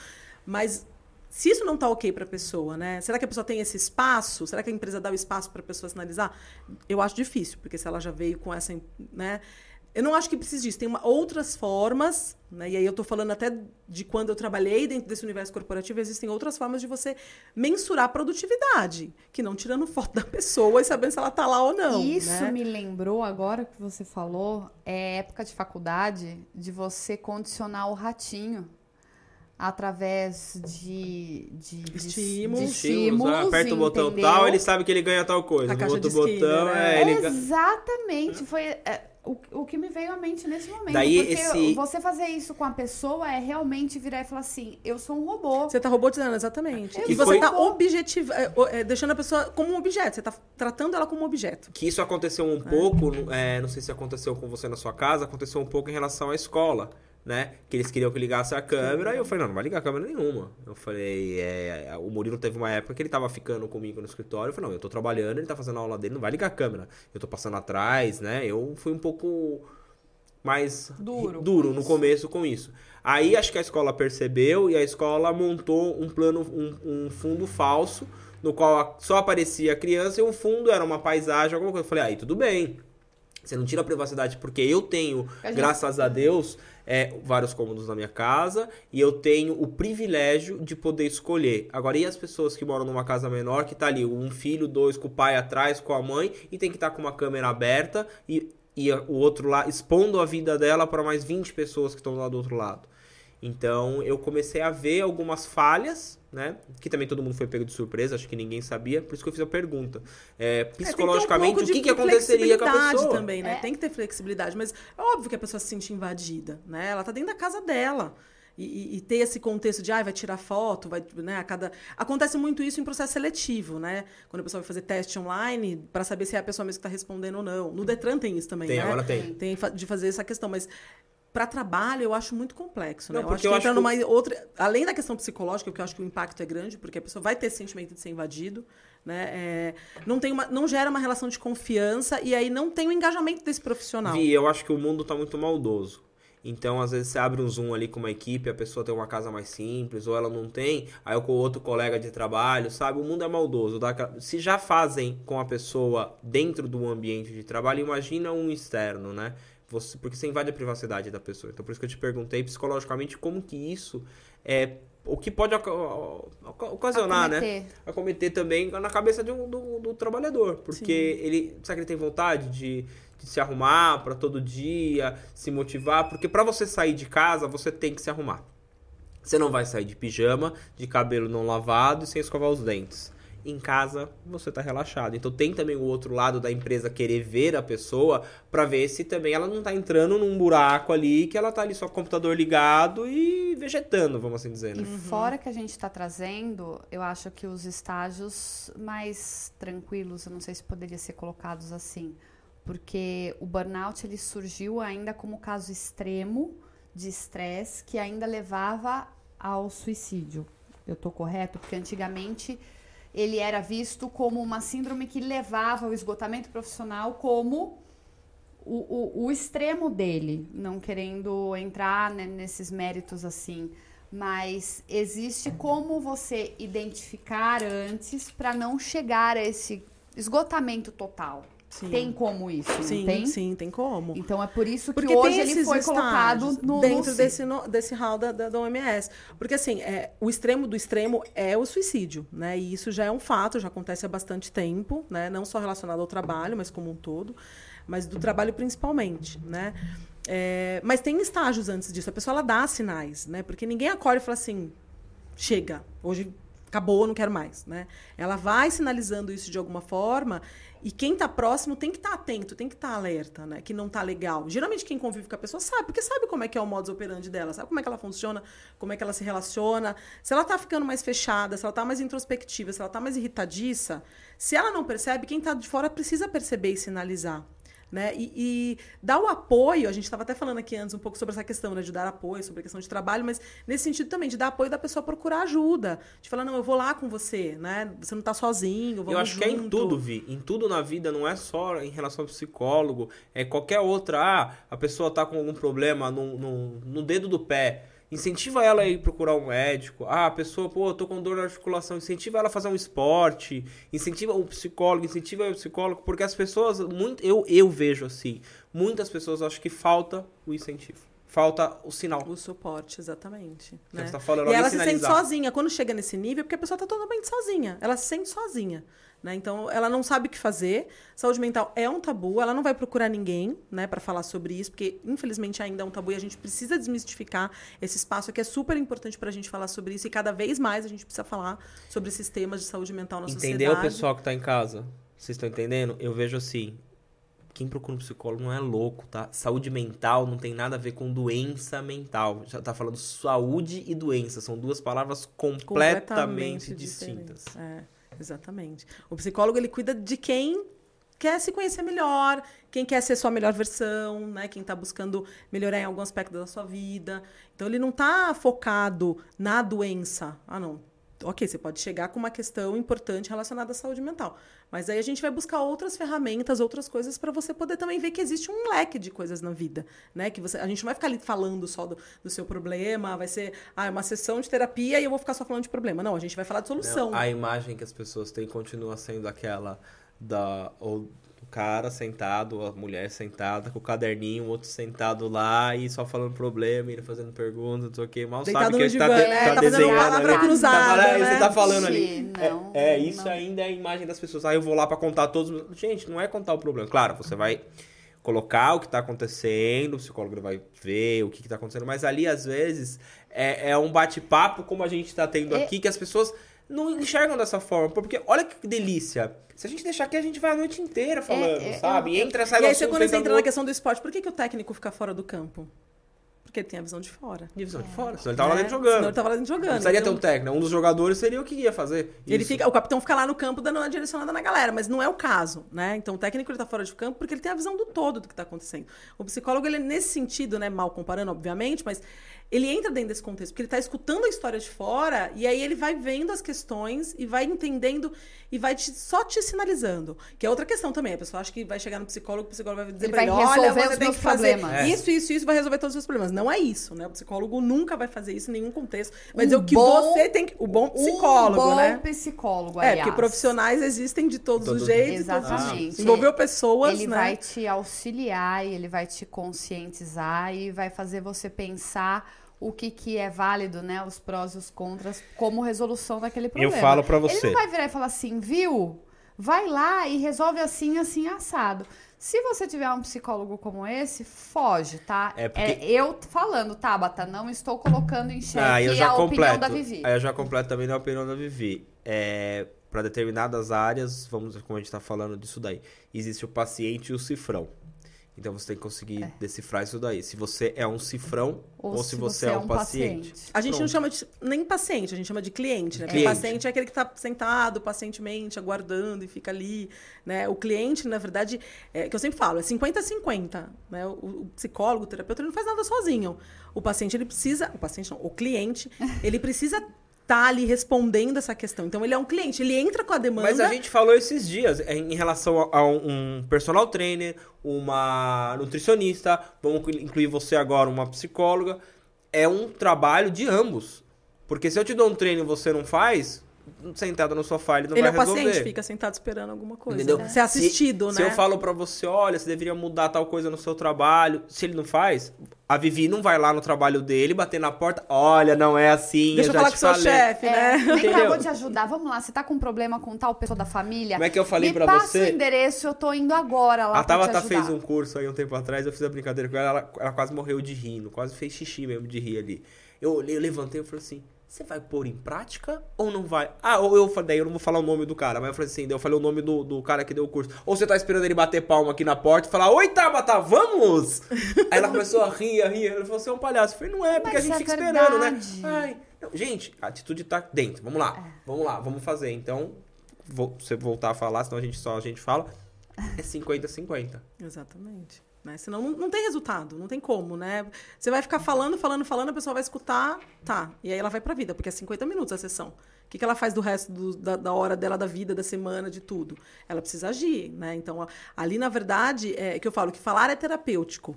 Mas se isso não tá ok para a pessoa, né? Será que a pessoa tem esse espaço? Será que a empresa dá o espaço para a pessoa sinalizar? Eu acho difícil, porque se ela já veio com essa, né? Eu não acho que precise disso. Tem uma, outras formas, né? E aí eu tô falando até de quando eu trabalhei dentro desse universo corporativo, existem outras formas de você mensurar a produtividade, que não tirando foto da pessoa e sabendo se ela tá lá ou não. Isso né? me lembrou, agora que você falou, é época de faculdade, de você condicionar o ratinho através de, de, de- Estímulos. de Estímulos, ah, aperta o botão entendeu? tal, ele sabe que ele ganha tal coisa. A No caixa outro de botão, né? é, ele Exatamente, foi é, o, o que me veio à mente nesse momento. Daí porque esse- você fazer isso com a pessoa é realmente virar e falar assim, eu sou um robô. Você tá robotizando, exatamente. É, E que você foi- tá objetiva, é, é, deixando a pessoa como um objeto. Você tá tratando ela como um objeto. que isso aconteceu um pouco, é, não sei se aconteceu com você na sua casa, aconteceu um pouco em relação à escola, né? Que eles queriam que ligasse a câmera, e eu falei, não, não vai ligar a câmera nenhuma. Eu falei, é, o Murilo teve uma época que ele tava ficando comigo no escritório, eu falei, não, eu tô trabalhando, ele tá fazendo a aula dele, não vai ligar a câmera. Eu tô passando atrás, né? Eu fui um pouco mais Duro duro no isso. começo com isso. Aí acho que a escola percebeu e a escola montou um plano, um, um fundo falso, no qual só aparecia a criança e o fundo era uma paisagem, alguma coisa. Eu falei, aí tudo bem. Você não tira a privacidade, porque eu tenho, graças a Deus, é, vários cômodos na minha casa e eu tenho o privilégio de poder escolher. Agora, e as pessoas que moram numa casa menor, que tá ali, um filho, dois, com o pai atrás, com a mãe, e tem que estar com uma câmera aberta e, e o outro lá expondo a vida dela para mais 20 pessoas que estão lá do outro lado. Então, eu comecei a ver algumas falhas, né? Que também todo mundo foi pego de surpresa, acho que ninguém sabia, por isso que eu fiz a pergunta. É, É, que ter um psicologicamente, o que, que aconteceria com a pessoa? também, né? É. Tem que ter flexibilidade. Mas é óbvio que a pessoa se sente invadida, né? Ela tá dentro da casa dela. E, e- ter esse contexto de, ah, vai tirar foto, vai, né, a cada... Acontece muito isso em processo seletivo, né? Quando a pessoa vai fazer teste online, para saber se é a pessoa mesmo que está respondendo ou não. No Detran tem isso também, Tem, né? agora tem. Tem de fazer essa questão, mas para trabalho eu acho muito complexo, né? Não, eu acho que eu entra acho que numa outra, além da questão psicológica, porque eu acho que o impacto é grande, porque a pessoa vai ter esse sentimento de ser invadido, né? É, não tem uma, não gera uma relação de confiança e aí não tem o engajamento desse profissional. Vi, eu acho que o mundo tá muito maldoso. Então, às vezes, você abre um Zoom ali com uma equipe, a pessoa tem uma casa mais simples, ou ela não tem, aí com outro colega de trabalho, sabe? O mundo é maldoso. dá Se já fazem com a pessoa dentro do ambiente de trabalho, imagina um externo, né? Você, porque você invade a privacidade da pessoa. Então, por isso que eu te perguntei psicologicamente como que isso é. O que pode oca- oca- ocasionar, né? Acometer. acometer também na cabeça de um- do, do trabalhador. Porque ele. Será que ele tem vontade de, de se arrumar para todo dia, se motivar? Porque para você sair de casa, você tem que se arrumar. Você não vai sair de pijama, de cabelo não lavado e sem escovar os dentes. Em casa, você tá relaxado. Então tem também o outro lado da empresa querer ver a pessoa para ver se também ela não tá entrando num buraco ali, que ela tá ali só com o computador ligado e vegetando, vamos assim dizer, né? E fora que a gente está trazendo, eu acho que os estágios mais tranquilos, eu não sei se poderia ser colocados assim, porque o burnout ele surgiu ainda como caso extremo de estresse que ainda levava ao suicídio. Eu tô correto? Porque antigamente ele era visto como uma síndrome que levava ao esgotamento profissional como o, o, o extremo dele, não querendo entrar né, nesses méritos assim, mas existe como você identificar antes para não chegar a esse esgotamento total. Sim. Tem como isso, sim, tem? Sim, tem como. Então é por isso que Porque hoje ele foi colocado no dentro no desse no, desse hall da, da, da, OMS. Porque assim, é, o extremo do extremo é o suicídio, né? E isso já é um fato, já acontece há bastante tempo, né? Não só relacionado ao trabalho, mas como um todo, mas do trabalho principalmente, né? É, mas tem estágios antes disso. A pessoa ela dá sinais, né? Porque ninguém acorda e fala assim, chega, hoje acabou, não quero mais, né? Ela vai sinalizando isso de alguma forma e quem está próximo tem que estar tá atento, tem que estar tá alerta, né? Que não está legal. Geralmente quem convive com a pessoa sabe, porque sabe como é que é o modus operandi dela, sabe como é que ela funciona, como é que ela se relaciona. Se ela está ficando mais fechada, se ela está mais introspectiva, se ela está mais irritadiça, se ela não percebe, quem está de fora precisa perceber e sinalizar. Né? E, e dar o apoio, a gente estava até falando aqui antes um pouco sobre essa questão né, de dar apoio, sobre a questão de trabalho, mas nesse sentido também, de dar apoio da pessoa procurar ajuda. De falar, não, eu vou lá com você, né? Você não está sozinho, Eu acho junto. que é em tudo, Vi. Em tudo na vida, não é só em relação ao psicólogo, é qualquer outra. Ah, a pessoa está com algum problema no, no, no dedo do pé Incentiva ela a ir procurar um médico. Ah, a pessoa, pô, eu tô com dor na articulação. Incentiva ela a fazer um esporte. Incentiva o psicólogo, incentiva o psicólogo. Porque as pessoas, muito, eu, eu vejo assim, muitas pessoas acham que falta o incentivo. Falta o sinal. O suporte, exatamente. Né? Tá falando, e ela se sente sozinha. Quando chega nesse nível, é porque a pessoa tá totalmente sozinha. Ela se sente sozinha. Né? Então, ela não sabe o que fazer. Saúde mental é um tabu, ela não vai procurar ninguém né, para falar sobre isso, porque infelizmente ainda é um tabu e a gente precisa desmistificar esse espaço aqui. É super importante para a gente falar sobre isso e cada vez mais a gente precisa falar sobre esses temas de saúde mental na Entendeu, sociedade. Entendeu, pessoal que está em casa? Vocês estão entendendo? Eu vejo assim. Quem procura um psicólogo não é louco, tá? Saúde mental não tem nada a ver com doença mental. Já tá falando saúde e doença. São duas palavras completamente, completamente distintas. É. Exatamente. O psicólogo ele cuida de quem quer se conhecer melhor, quem quer ser sua melhor versão, né? Quem está buscando melhorar em algum aspecto da sua vida. Então ele não está focado na doença. Ah, não ok, você pode chegar com uma questão importante relacionada à saúde mental. Mas aí a gente vai buscar outras ferramentas, outras coisas para você poder também ver que existe um leque de coisas na vida, né? Que você, a gente não vai ficar ali falando só do, do seu problema, vai ser ah, uma sessão de terapia e eu vou ficar só falando de problema. Não, a gente vai falar de solução. Não, a imagem que as pessoas têm continua sendo aquela da ou cara sentado, a mulher sentada com o caderninho, o outro sentado lá e só falando problema, ele fazendo perguntas, não sei o que. Mal Deitado sabe que ele tá, de, né? tá, tá desenhando. Palavra né? cruzada, tá, né? Você tá falando ali. Não, é, é, isso não. ainda é a imagem das pessoas. Ah, eu vou lá para contar todos. Gente, não é contar o problema. Claro, você vai colocar o que está acontecendo, o psicólogo vai ver o que está acontecendo, mas ali, às vezes, é, é um bate-papo como a gente está tendo é... aqui, que as pessoas não enxergam dessa forma. Porque olha que delícia. Se a gente deixar aqui, a gente vai a noite inteira é, falando, é, sabe? É, entra, sai E aí, você, quando você entra na questão do esporte, por que, que o técnico fica fora do campo? Porque ele tem a visão de fora. E a visão de é. fora. Senão ele tava lá dentro jogando. Senão ele tava lá dentro jogando. Não precisaria então... ter um técnico. Um dos jogadores seria o que ia fazer. Ele fica, o capitão fica lá no campo dando uma direcionada na galera, mas não é o caso, né? Então o técnico ele tá fora de campo porque ele tem a visão do todo do que tá acontecendo. O psicólogo, ele nesse sentido, né, mal comparando, obviamente, mas ele entra dentro desse contexto, porque ele está escutando a história de fora e aí ele vai vendo as questões e vai entendendo e vai te, só te sinalizando. Que é outra questão também. A pessoa acha que vai chegar no psicólogo, o psicólogo vai dizer ele pra ele, olha, você tem que fazer é. isso, isso, isso, vai resolver todos os seus problemas. Não é isso, né? O psicólogo nunca vai fazer isso em nenhum contexto. Mas um é o que bom, você tem que... O bom psicólogo, um bom né? psicólogo, aliás. É, porque profissionais existem de todos Todo os jeitos. Exatamente. Ah. Envolveu pessoas, Ele né? vai te auxiliar, ele vai te conscientizar e vai fazer você pensar o que, que é válido, né? Os prós e os contras como resolução daquele problema. Eu falo para você. Ele não vai virar e falar assim, viu? Vai lá e resolve assim, assim, assado. Se você tiver um psicólogo como esse, foge, tá? É, porque... é eu falando, Tabata, não estou colocando em xeque ah, a completo. opinião da Vivi. Aí eu já completo também a opinião da Vivi. É, para determinadas áreas, vamos como a gente está falando disso daí, existe o paciente e o cifrão. Então você tem que conseguir é. decifrar isso daí. Se você é um cifrão ou, ou se, você, você, é um, paciente. paciente. A gente Pronto. não chama de nem paciente, a gente chama de cliente, né? Cliente. paciente é aquele que está sentado pacientemente, aguardando e fica ali. Né? O cliente, na verdade, é que eu sempre falo, é 50-50. Né? O, o, psicólogo, o terapeuta, ele não faz nada sozinho. O paciente, ele precisa. O paciente não, o cliente, (laughs) ele precisa tá ali respondendo essa questão. Então ele é um cliente, ele entra com a demanda. Mas a gente falou esses dias é, em relação a um personal trainer, uma nutricionista, vamos incluir você agora, uma psicóloga. É um trabalho de ambos. Porque se eu te dou um treino e você não faz, sentado no sofá, ele não ele vai é o resolver. paciente, fica sentado esperando alguma coisa. Entendeu? Ser assistido, se, né? Se eu falo pra você, olha, você deveria mudar tal coisa no seu trabalho, se ele não faz, a Vivi não vai lá no trabalho dele, bater na porta, olha, não é assim, Deixa eu já falar te com o seu chefe, É, né? vem cá, Entendeu? eu vou te ajudar. Vamos lá, você tá com problema com tal pessoa da família? Como é que eu falei Me pra passa você? o endereço, eu tô indo agora lá A Tabata fez um curso aí um tempo atrás, eu fiz a brincadeira com ela, ela, ela quase morreu de rindo, quase fez xixi mesmo de rir ali. Eu olhei, eu levantei e falei assim, você vai pôr em prática ou não vai? Ah, ou eu falei, daí eu não vou falar o nome do cara, mas eu falei assim, daí eu falei o nome do, do cara que deu o curso. Ou você tá esperando ele bater palma aqui na porta e falar, oi Tabata, vamos! aí ela começou a rir, a rir, ele falou, você é um palhaço. Eu falei, não é, porque Mas a gente é fica esperando, né? verdade. Ai, não, gente, a atitude tá dentro, vamos lá, vamos lá, vamos fazer. Então, vou, você voltar a falar, senão a gente só a gente fala, é 50-50. Exatamente. Né? Senão não, não tem resultado, não tem como, né? Você vai ficar falando, falando, falando, a pessoa vai escutar, tá. E aí ela vai pra vida, porque é 50 minutos a sessão. O que, que ela faz do resto do- da, da hora dela, da vida, da semana, de tudo? Ela precisa agir, né? Então, ali, na verdade, é que eu falo que falar é terapêutico.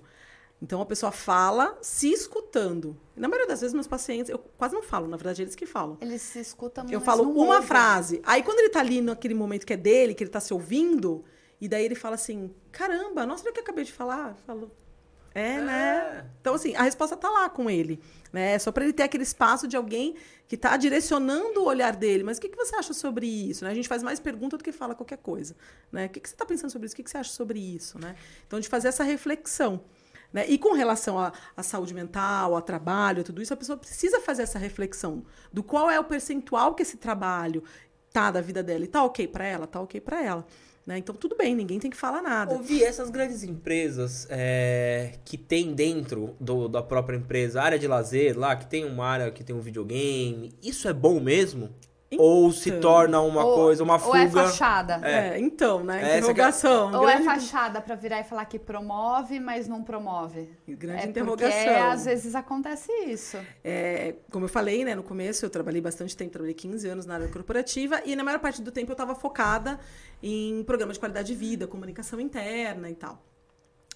Então, a pessoa fala se escutando. Na maioria das vezes, meus pacientes, eu quase não falo, na verdade, eles que falam. Ele se escuta Eu mas falo uma ouve. frase. Aí quando ele tá ali naquele momento que é dele, que ele tá se ouvindo, e daí ele fala assim: caramba, nossa, olha o que eu acabei de falar. Eu falo, é, né? Então, assim, a resposta tá lá com ele. Né? É só para ele ter aquele espaço de alguém que tá direcionando o olhar dele. Mas o que, que você acha sobre isso? Né? A gente faz mais pergunta do que fala qualquer coisa. Né? O que, que você tá pensando sobre isso? O que, que você acha sobre isso? Né? Então, de fazer essa reflexão. Né? E com relação à, saúde mental, ao trabalho, tudo isso, a pessoa precisa fazer essa reflexão do qual é o percentual que esse trabalho tá da vida dela. E tá ok para ela? Tá ok para ela. Né? Então, tudo bem, ninguém tem que falar nada. Ouvir essas grandes empresas é, que tem dentro do- da própria empresa, área de lazer lá, que tem uma área que tem um videogame, isso é bom mesmo? Ou se Então. torna uma ou, coisa, uma Ou fuga? é fachada. É, então, né? É- Interrogação. Ou é fachada pra virar e falar que promove, mas não promove. grande é interrogação. porque às vezes acontece isso. É, como eu falei, né, no começo eu trabalhei bastante tempo, trabalhei 15 anos na área corporativa e na maior parte do tempo eu estava focada em programas de qualidade de vida, comunicação interna e tal.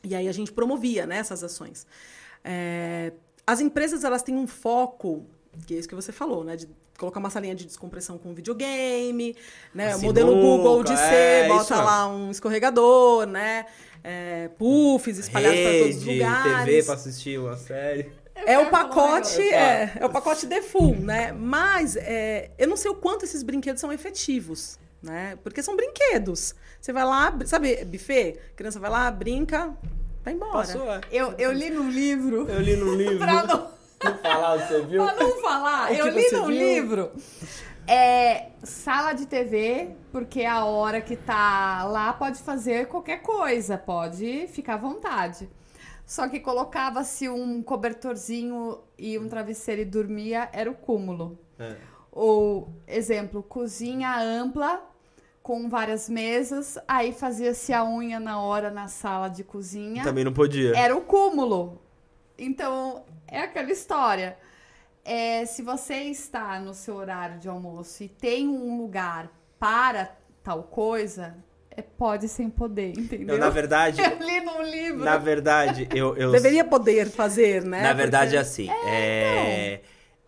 E aí a gente promovia né, essas ações. É, as empresas elas têm um foco, que é isso que você falou, né, de colocar uma salinha de descompressão com videogame, né, o Sinuca, modelo Google de ser, é, bota mesmo. lá um escorregador, né, é, puffs espalhados para todos os lugares. TV pra assistir uma série. É o um pacote, é, é o pacote de full, né? Mas é, eu não sei o quanto esses brinquedos são efetivos, né? Porque são brinquedos. Você vai lá, sabe, buffet? A criança vai lá, brinca, vai embora. Passou, é. Eu, eu li num livro. Eu li no (laughs) livro. pra não, Não falar, você viu? pra não falar, que eu li você num viu? livro. É sala de TV, porque a hora que tá lá pode fazer qualquer coisa, pode ficar à vontade. Só que colocava-se um cobertorzinho e um travesseiro e dormia, era o cúmulo. É. Ou, exemplo, cozinha ampla com várias mesas, aí fazia-se a unha na hora na sala de cozinha. Também não podia. Era o cúmulo. Então, é aquela história. É, se você está no seu horário de almoço e tem um lugar para tal coisa, é, pode sem poder, entendeu? Não, na verdade, (laughs) Eu li num livro. na verdade, eu, eu (laughs) Deveria poder fazer, né? Na verdade, é Porque- assim. É...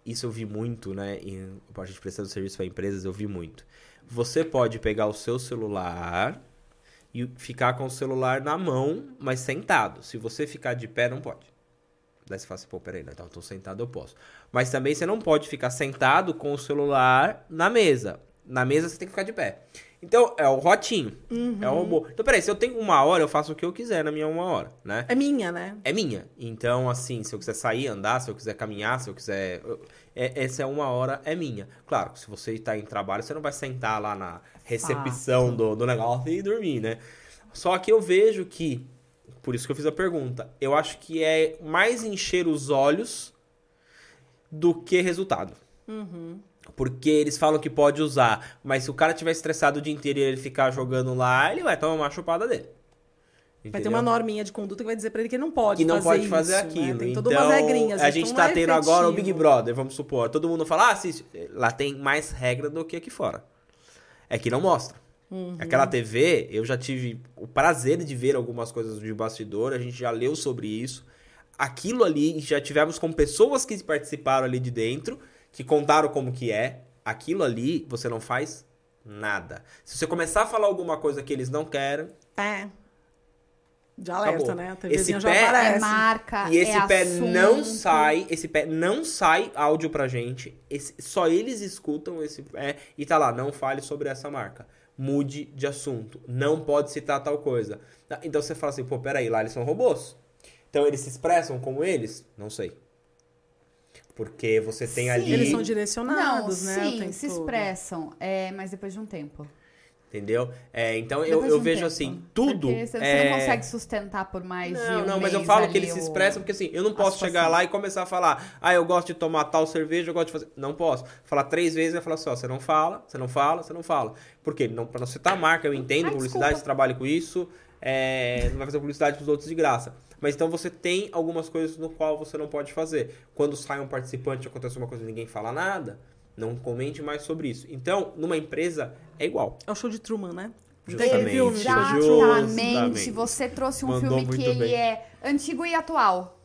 Isso eu vi muito, né? Em a gente prestando serviço para empresas, eu vi muito. Você pode pegar o seu celular e ficar com o celular na mão, mas sentado. Se você ficar de pé, não pode. Daí você fala assim, pô, peraí, então eu tô sentado, eu posso. Mas também você não pode ficar sentado com o celular na mesa. Na mesa você tem que ficar de pé. Então, é o rotinho. É o robô. Então, peraí, se eu tenho uma hora, eu faço o que eu quiser na minha uma hora, né? É minha, né? é minha. Então, assim, se eu quiser sair, andar, se eu quiser caminhar, se eu quiser. é- essa é uma hora, é minha. Claro, se você está em trabalho, você não vai sentar lá na recepção do, do negócio e dormir, né? Só que eu vejo que, por isso que eu fiz a pergunta, eu acho que é mais encher os olhos do que resultado. Porque eles falam que pode usar, mas se o cara tiver estressado o dia inteiro e ele ficar jogando lá, ele vai tomar uma chupada dele. Vai ter Entendeu? uma norminha de conduta que vai dizer pra ele que ele não pode que não fazer pode fazer isso, né? aquilo. Tem então, regrinhas. a gente tá é tendo agora o Big efetivo. Brother, vamos supor. Todo mundo fala, ah, assiste. Lá tem mais regra do que aqui fora. É que não mostra. Uhum. Aquela TV, eu já tive o prazer de ver algumas coisas de bastidor, a gente já leu sobre isso. Aquilo ali, já tivemos com pessoas que participaram ali de dentro, que contaram como que é. Aquilo ali, você não faz nada. Se você começar a falar alguma coisa que eles não querem, É. Já alerta, Acabou. né? A Esse pé- É aparece. marca, E esse é pé não assunto. sai, esse pé não sai áudio pra gente. Esse- só eles escutam esse pé e tá lá, não fale sobre essa marca. Mude de assunto. Não pode citar tal coisa. Tá, Então você fala assim, pô, peraí, lá eles são robôs. Então eles se expressam como eles? Não sei. Porque você tem Sim. ali. Eles são Não, direcionados, né? o sim, se todo. expressam, é, mas depois de um tempo. Entendeu? É, então eu, Depois de eu um vejo tempo. assim, tudo. Porque você é... não consegue sustentar por mais de Não, um não, mas eu falo que eles se o- expressam, porque assim, eu não posso chegar lá e começar a falar, ah, eu gosto de tomar tal cerveja, eu gosto de fazer. Não posso. Falar três vezes e vai falar assim, ó, você não fala, você não fala, você não fala. Por quê? Não, pra não citar a marca, eu entendo, Ai, publicidade, desculpa. você trabalha com isso, é, não vai fazer publicidade pros outros de graça. Mas então você tem algumas coisas no qual você não pode fazer. Quando sai um participante e acontece uma coisa e ninguém fala nada, não comente mais sobre isso. Então, numa empresa, é igual. É o show de Truman, né? Justamente. Exatamente. Justamente. Você trouxe um Mandou filme que ele bem. é antigo e atual.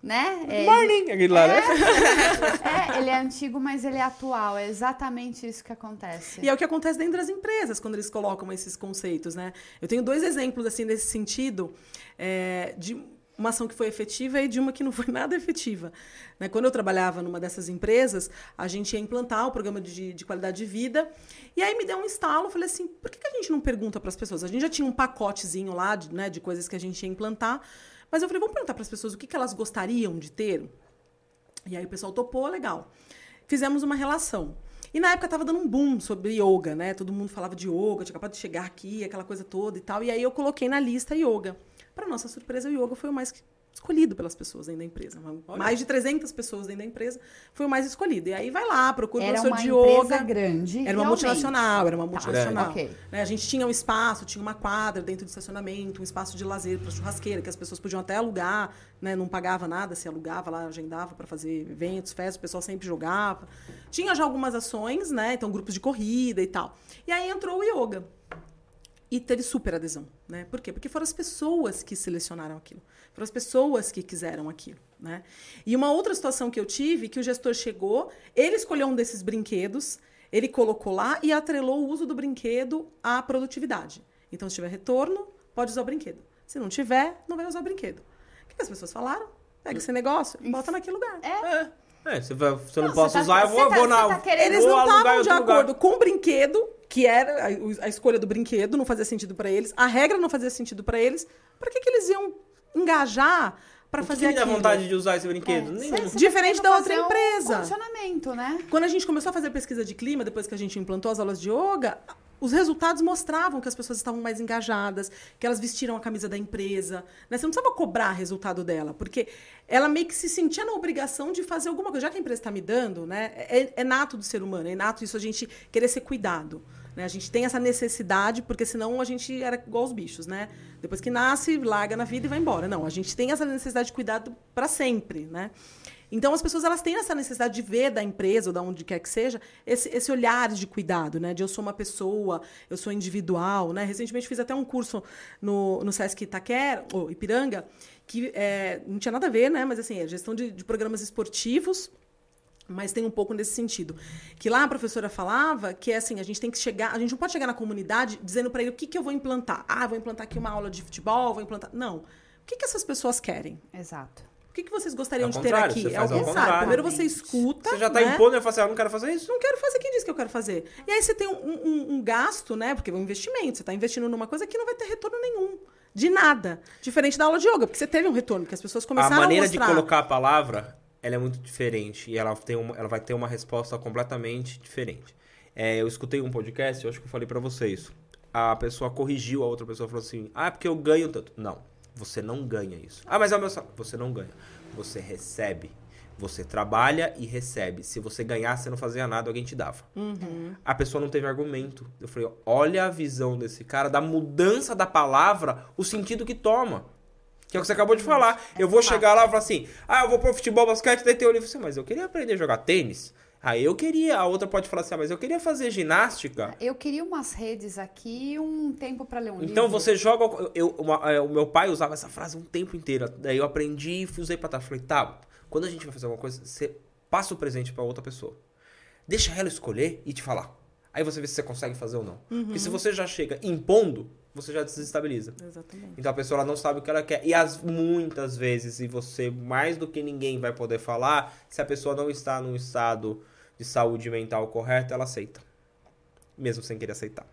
Né? É, Morning! Aquele lá, né? (laughs) é, ele é antigo, mas ele é atual. É exatamente isso que acontece. E é o que acontece dentro das empresas, quando eles colocam esses conceitos, né? Eu tenho dois exemplos, assim, nesse sentido, é, de uma ação que foi efetiva e de uma que não foi (laughs) nada efetiva. Né? Quando eu trabalhava numa dessas empresas, a gente ia implantar o programa de, de qualidade de vida, e aí me deu um estalo, falei assim, por que, que a gente não pergunta para as pessoas? A gente já tinha um pacotezinho lá de, né, de coisas que a gente ia implantar, mas eu falei, vamos perguntar para as pessoas o que, que elas gostariam de ter? E aí o pessoal topou, legal. Fizemos uma relação. E na época tava dando um boom sobre yoga, né? Todo mundo falava de yoga, tinha acabado de chegar aqui, aquela coisa toda e tal. E aí eu coloquei na lista yoga. Para nossa surpresa, o yoga foi o mais escolhido pelas pessoas dentro da empresa. Mais de 300 pessoas dentro da empresa foi o mais escolhido. E aí vai lá, procura um Era professor uma de empresa yoga. grande. Era uma realmente. multinacional, era uma Tá, multinacional. ok. Né, A gente tinha um espaço, tinha uma quadra dentro do estacionamento, um espaço de lazer para churrasqueira, que as pessoas podiam até alugar, né, não pagava nada, se alugava lá, agendava para fazer eventos, festas, o pessoal sempre jogava. Tinha já algumas ações, né, então grupos de corrida e tal. E aí entrou o yoga. E teve super adesão, né? Por quê? Porque foram as pessoas que selecionaram aquilo. Foram as pessoas que quiseram aquilo, né? E uma outra situação que eu tive, que o gestor chegou, ele escolheu um desses brinquedos, ele colocou lá e atrelou o uso do brinquedo à produtividade. Então, se tiver retorno, pode usar o brinquedo. Se não tiver, não vai usar o brinquedo. O que as pessoas falaram? Pega esse negócio e bota naquele lugar. É, é você, vai, você não, Não, posso tá- usar, eu vou, tá- vou na. tá querendo- Eles não estavam de outro lugar. acordo com o brinquedo, que era a, a escolha do brinquedo, não fazia sentido para eles. A regra não fazia sentido para eles. Para que, que eles iam engajar para fazer que me dá aquilo? vontade de usar esse brinquedo? É, Nenhum. cê Diferente tá da outra empresa. Um condicionamento, né? Quando a gente começou a fazer pesquisa de clima, depois que a gente implantou as aulas de yoga, os resultados mostravam que as pessoas estavam mais engajadas, que elas vestiram a camisa da empresa. Né? Você não precisava cobrar resultado dela, porque ela meio que se sentia na obrigação de fazer alguma coisa. Já que a empresa está me dando, né? é, é nato do ser humano, é nato isso a gente querer ser cuidado. Né? A gente tem essa necessidade, porque senão a gente era igual os bichos, né? Depois que nasce, larga na vida e vai embora. Não, a gente tem essa necessidade de cuidado para sempre, né? Então as pessoas elas têm essa necessidade de ver da empresa ou da onde quer que seja esse, esse olhar de cuidado, né? De eu sou uma pessoa, eu sou individual, né? Recentemente fiz até um curso no, no Sesc Itaquera, ou Ipiranga, que é, não tinha nada a ver, né? Mas assim, é gestão de, de programas esportivos mas tem um pouco nesse sentido. Que lá a professora falava que é assim, a gente tem que chegar, a gente não pode chegar na comunidade dizendo para ele o que, que eu vou implantar. Ah, vou implantar aqui uma aula de futebol, vou implantar. Não. O que, que essas pessoas querem? Exato. O que, que vocês gostariam Ao de ter aqui? você faz o contrário. Primeiro você escuta. Você já tá né? impondo e fala assim, ah, eu não quero fazer isso? Não quero fazer, quem disse que eu quero fazer? E aí você tem um, um- um gasto, né? Porque é um investimento. Você está investindo numa coisa que não vai ter retorno nenhum. De nada. Diferente da aula de yoga, porque você teve um retorno, porque as pessoas A começaram a, maneira de mostrar. colocar a palavra, ela é muito diferente. E ela, tem uma, ela vai ter uma resposta completamente diferente. É, eu escutei um podcast, eu acho que eu falei pra vocês. A pessoa corrigiu a outra pessoa, falou assim, ah, é porque eu ganho tanto. Não, você não ganha isso. Ah, mas é o meu salário. Você não ganha. Você recebe. Você trabalha e recebe. Se você ganhasse, você não fazia nada, alguém te dava. Uhum. A pessoa não teve argumento. Eu falei, olha a visão desse cara, da mudança da palavra, o sentido que toma. Que é o que você acabou de falar. eu vou chegar lá e falar assim, ah, eu vou pro futebol, basquete, daí tem o livro. Assim, mas eu queria aprender a jogar tênis. Ah, eu queria. A outra pode falar assim, ah, mas eu queria fazer ginástica. Eu queria umas redes aqui e um tempo para ler um livro. Então você joga. Eu, uma- é, o meu pai usava essa frase um tempo inteiro. Daí eu aprendi e usei pra trás. Falei, tá, quando a gente vai fazer alguma coisa, você passa o presente pra outra pessoa. Deixa ela escolher e te falar. Aí você vê se você consegue fazer ou não. Porque se você já chega impondo, você já desestabiliza. Exatamente. Então a pessoa não sabe o que ela quer. E as, muitas vezes, e você mais do que ninguém vai poder falar, se a pessoa não está num estado de saúde mental correto, ela aceita. Mesmo sem querer aceitar.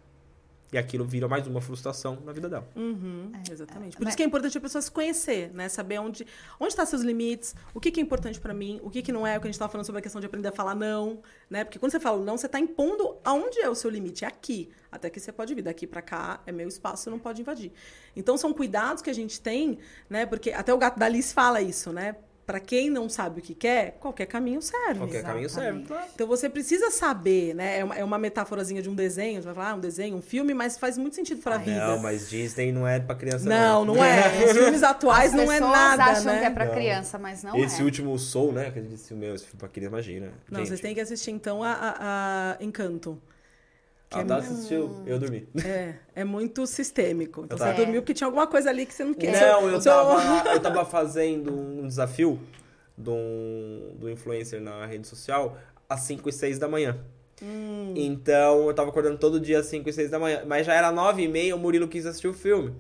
E aquilo vira mais uma frustração na vida dela. Uhum, exatamente. Por Mas- isso que é importante a pessoa se conhecer, né? Saber onde onde estão seus limites, o que, que é importante pra mim, o que, que não é, o que a gente estava falando sobre a questão de aprender a falar não, né? Porque quando você fala não, você está impondo aonde é o seu limite, é aqui. Até que você pode vir daqui pra cá, é meu espaço, você não pode invadir. Então são cuidados que a gente tem, né? Porque até o gato da Alice fala isso, né? Pra quem não sabe o que quer, qualquer caminho serve. Qualquer caminho serve. Exatamente. claro. Então você precisa saber, né? É uma, é uma metáforazinha de um desenho, você vai falar, ah, um desenho, um filme, mas faz muito sentido pra vida. Não, mas Disney não é pra criança. Não, não é. Os (laughs) filmes atuais As não é nada, acham né? que é pra Não. criança, mas não Esse é. último Soul, né? Que a gente disse, meu, esse filme pra criança, imagina. Não, Gente, vocês têm que assistir então a, a- a Encanto. Que A é muito- assistiu, eu dormi. (laughs) É, é muito sistêmico. Então Eu você tava- dormiu porque tinha alguma coisa ali que você não quer. Não, eu tava, (laughs) eu tava fazendo um desafio de um, do influencer na rede social às 5 e 6 da manhã. Hum. Então eu tava acordando todo dia às 5 e 6 da manhã. Mas já era 9 e meia, o Murilo quis assistir o filme.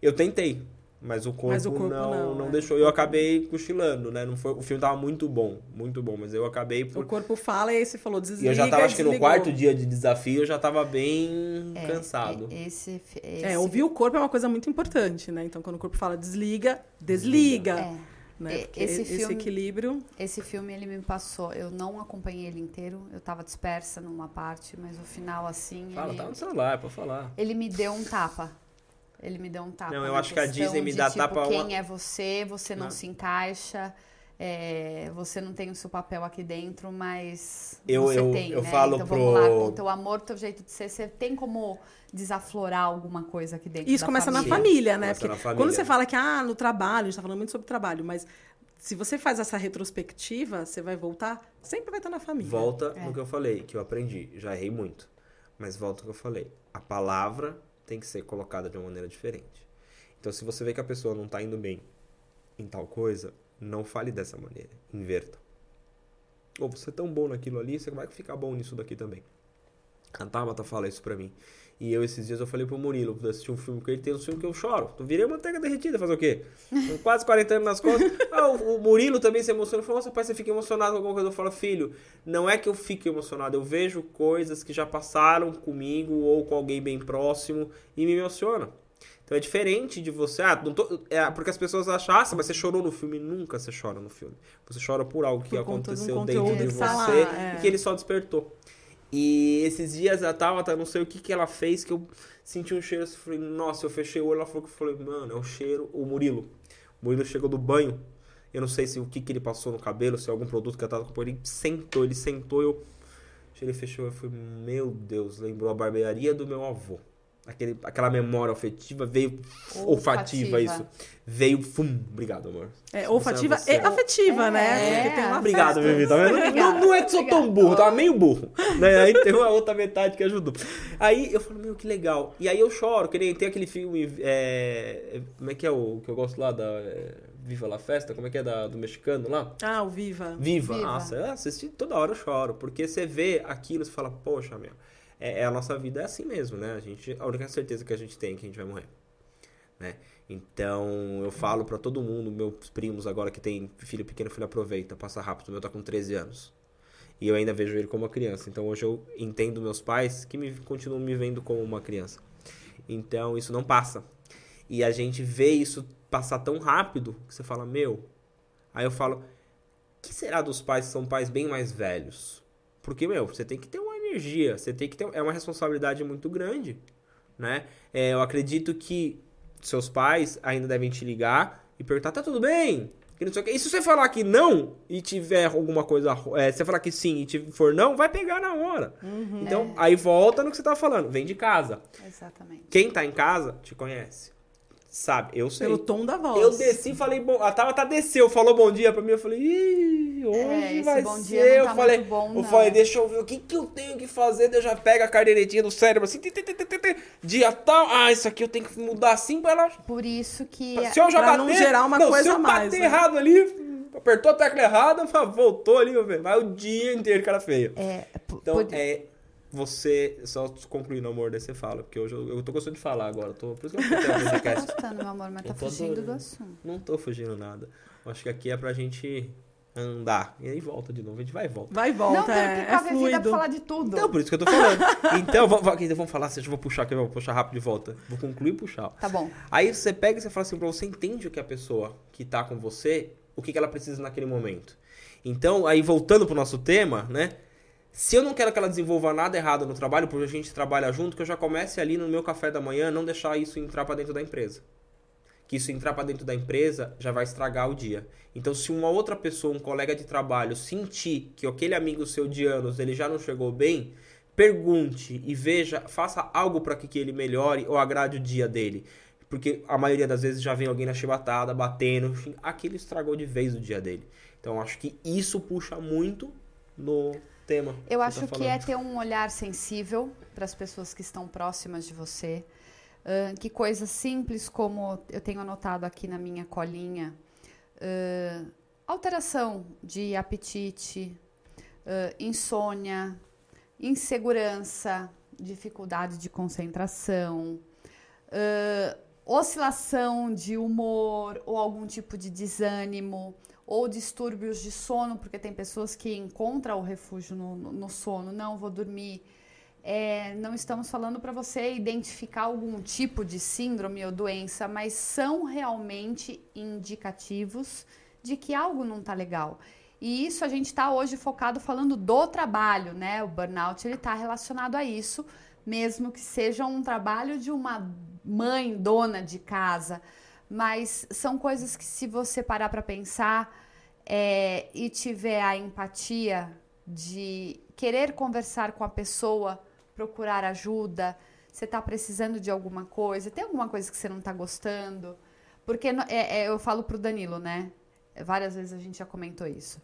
Eu tentei, mas o corpo, Mas o corpo não, não, não, é. deixou. Eu acabei cochilando, né? Não foi, o filme tava muito bom, muito bom, mas eu acabei O por. corpo fala e aí você falou, E desliga. eu já tava, acho que no quarto dia de desafio, eu já tava bem É, cansado. e- Esse, fi- esse, É, ouvir o corpo é uma coisa muito importante, né? Então, quando o corpo fala desliga, desliga. É. Né? E- Porque esse esse, filme- equilíbrio. Esse filme ele me passou. Eu não acompanhei ele inteiro. Eu tava dispersa numa parte, mas o final assim. Fala, ele, tá no celular, pode falar. ele me deu um tapa. Ele me deu um tapa. Não, eu acho que a Disney me de, dá tipo, tapa uma- Quem é você? Você não Não. se encaixa. é, você não tem o seu papel aqui dentro, mas Eu- você eu- tem, eu né? falo então vamos lá, pro- com o teu amor, teu jeito de ser, você tem como desaflorar alguma coisa aqui dentro Isso da começa na família. família, né? Começa Porque na família. quando você fala que, ah, no trabalho, a gente tá falando muito sobre trabalho, mas se você faz essa retrospectiva, você vai voltar, sempre vai estar na família. Volta É. no que eu falei, que eu aprendi. Já errei muito. Mas volta no que eu falei. A palavra tem que ser colocada de uma maneira diferente. Então, se você vê que a pessoa não tá indo bem em tal coisa, não fale dessa maneira. Inverta. Ou você é tão bom naquilo ali, você vai ficar bom nisso daqui também. A Tabata fala isso pra mim. E eu, esses dias, eu falei pro Murilo, eu assisti um filme com ele, tem um filme que eu choro. Eu virei manteiga derretida, fazer o quê? Com (laughs) quase 40 anos nas costas. Ah, o, o Murilo também se emociona. Ele falou, nossa, pai, você fica emocionado com alguma coisa. Eu falo, filho, não é que eu fique emocionado, eu vejo coisas que já passaram comigo ou com alguém bem próximo e me emociona. Então é diferente de você. Ah, não tô, é, porque as pessoas acham, ah, mas você chorou no filme. Nunca você chora no filme. Você chora por algo que Por aconteceu dentro de você tá lá, é. e que ele só despertou. E esses dias a Tabata, não sei o que que ela fez, que eu senti um cheiro, eu falei, nossa, eu fechei o olho, ela falou que eu falei, mano, é o cheiro, o Murilo. O Murilo chegou do banho, eu não sei se o que que ele passou no cabelo, se é algum produto que a Tata comprou, ele sentou, ele sentou, eu... Ele fechou, eu falei, meu Deus, lembrou a barbearia do meu avô. Aquele, aquela memória afetiva veio olfativa, Olfativa. isso. Veio, fum, obrigado, amor. É, olfativa Você- e afetiva, É, né? Porque tem um Obrigado. Vivi, tá vendo? Não, não é que sou tão burro, tava meio burro. Né? Aí tem uma outra metade que ajudou. Aí eu falo, meu, que legal. E aí eu choro, que nem tem aquele filme. é, como é que é o que eu gosto lá da. é, Viva la Festa? Como é que é da, do mexicano lá? Ah, o Viva. Viva. Viva. Nossa, eu assisti toda hora eu choro. Porque você vê aquilo e fala, poxa, meu. É, é a nossa vida é assim mesmo, né? A, gente, a única certeza que a gente tem é que a gente vai morrer. Né? Então eu falo pra todo mundo, meus primos agora que tem filho pequeno, filho aproveita, passa rápido. O meu tá com 13 anos. E eu ainda vejo ele como uma criança. Então hoje eu entendo meus pais que me, continuam me vendo como uma criança. Então isso não passa. E a gente vê isso passar tão rápido que você fala, meu. Aí eu falo, que será dos pais que são pais bem mais velhos? Porque, meu, você tem que ter uma energia, você tem que ter. É uma responsabilidade muito grande, né? É, eu acredito que seus pais ainda devem te ligar e perguntar: tá tudo bem? E se você falar que não e tiver alguma coisa. É, se você falar que sim e for não, vai pegar na hora. Então, aí volta no que você tava falando: vem de casa. Exatamente. Quem tá em casa te conhece. Sabe? Eu sei. Pelo tom da voz. Eu desci e falei, bom, a Tabata desceu, falou bom dia pra mim, eu falei, ih, hoje É, vai bom ser. dia não eu tá falei, bom, eu falei, deixa eu ver o que que eu tenho que fazer, eu já pego a carneiretinha do cérebro assim, dia tal, ah, isso aqui eu tenho que mudar assim pra ela, Por isso que se eu já Pra bater, não gerar uma não, coisa se eu mais, bater né? errado ali, apertou a tecla errada, (laughs) voltou ali, vai o dia inteiro cara feia. É, então, é você, só concluindo, amor, daí você fala, porque hoje eu, eu tô gostando de falar agora, tô, por isso que eu não tô podcast. gostando, meu amor, mas tá fugindo do assunto. Não tô fugindo nada. Acho que aqui é pra gente andar. E aí volta de novo, a gente vai e volta. Vai e volta, não, é, é fluido. pra falar de tudo. Então, por isso que eu tô falando. então, vamos, vamos falar, deixa eu vou puxar aqui, vou puxar rápido de volta. Vou concluir e puxar. Tá bom. Aí você pega e você fala assim, pra você entende o que a pessoa que tá com você, o que, que ela precisa naquele momento. Então, aí voltando pro nosso tema, né? Se eu não quero que ela desenvolva nada errado no trabalho, porque a gente trabalha junto, que eu já comece ali no meu café da manhã, não deixar isso entrar para dentro da empresa. Que isso entrar para dentro da empresa já vai estragar o dia. Então, se uma outra pessoa, um colega de trabalho, sentir que aquele amigo seu de anos ele já não chegou bem, pergunte e veja, faça algo para que, ele melhore ou agrade o dia dele. Porque a maioria das vezes já vem alguém na chibatada, batendo, aquilo estragou de vez o dia dele. Então, acho que isso puxa muito no tema. Eu tá acho tá que é ter um olhar sensível para as pessoas que estão próximas de você. Uh, que coisas simples como eu tenho anotado aqui na minha colinha, uh, alteração de apetite, uh, insônia, insegurança, dificuldade de concentração, oscilação de humor ou algum tipo de desânimo ou distúrbios de sono, porque tem pessoas que encontram o refúgio no, no sono, não vou dormir. É, não estamos falando para você identificar algum tipo de síndrome ou doença, mas são realmente indicativos de que algo não está legal. E isso a gente está hoje focado falando do trabalho, né? O burnout ele está relacionado a isso, mesmo que seja um trabalho de uma mãe dona de casa mas são coisas que se você parar para pensar é, e tiver a empatia de querer conversar com a pessoa, procurar ajuda, você está precisando de alguma coisa, tem alguma coisa que você não está gostando, porque é, é, eu falo pro Danilo, né? Várias vezes a gente já comentou isso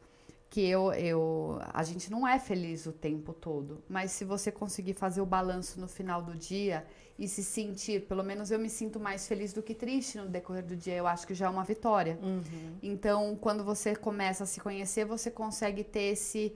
que eu, eu a gente não é feliz o tempo todo, mas se você conseguir fazer o balanço no final do dia e se sentir, pelo menos eu me sinto mais feliz do que triste no decorrer do dia, eu acho que já é uma vitória. Uhum. Então, quando você começa a se conhecer, você consegue ter esse,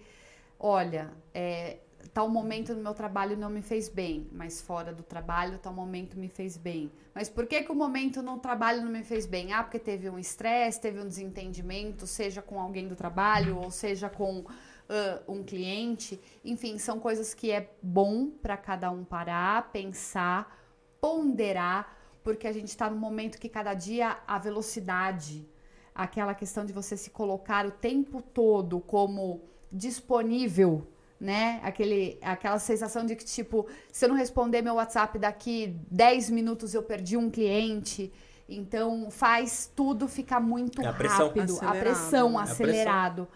olha, é, tal momento no meu trabalho não me fez bem, mas fora do trabalho tal momento me fez bem. Mas por que, que o momento no trabalho não me fez bem? Ah, porque teve um estresse, teve um desentendimento, seja com alguém do trabalho ou seja com uh, um cliente. Enfim, são coisas que é bom para cada um parar, pensar, ponderar, porque a gente está num momento que cada dia a velocidade, aquela questão de você se colocar o tempo todo como disponível né? Aquele, aquela sensação de que, tipo, se eu não responder meu WhatsApp daqui 10 minutos eu perdi um cliente. Então faz tudo ficar muito é a rápido, a pressão né? acelerado.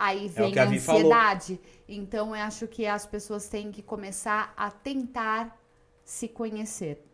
Aí é vem é a, a ansiedade. Falou. Então eu acho que as pessoas têm que começar a tentar se conhecer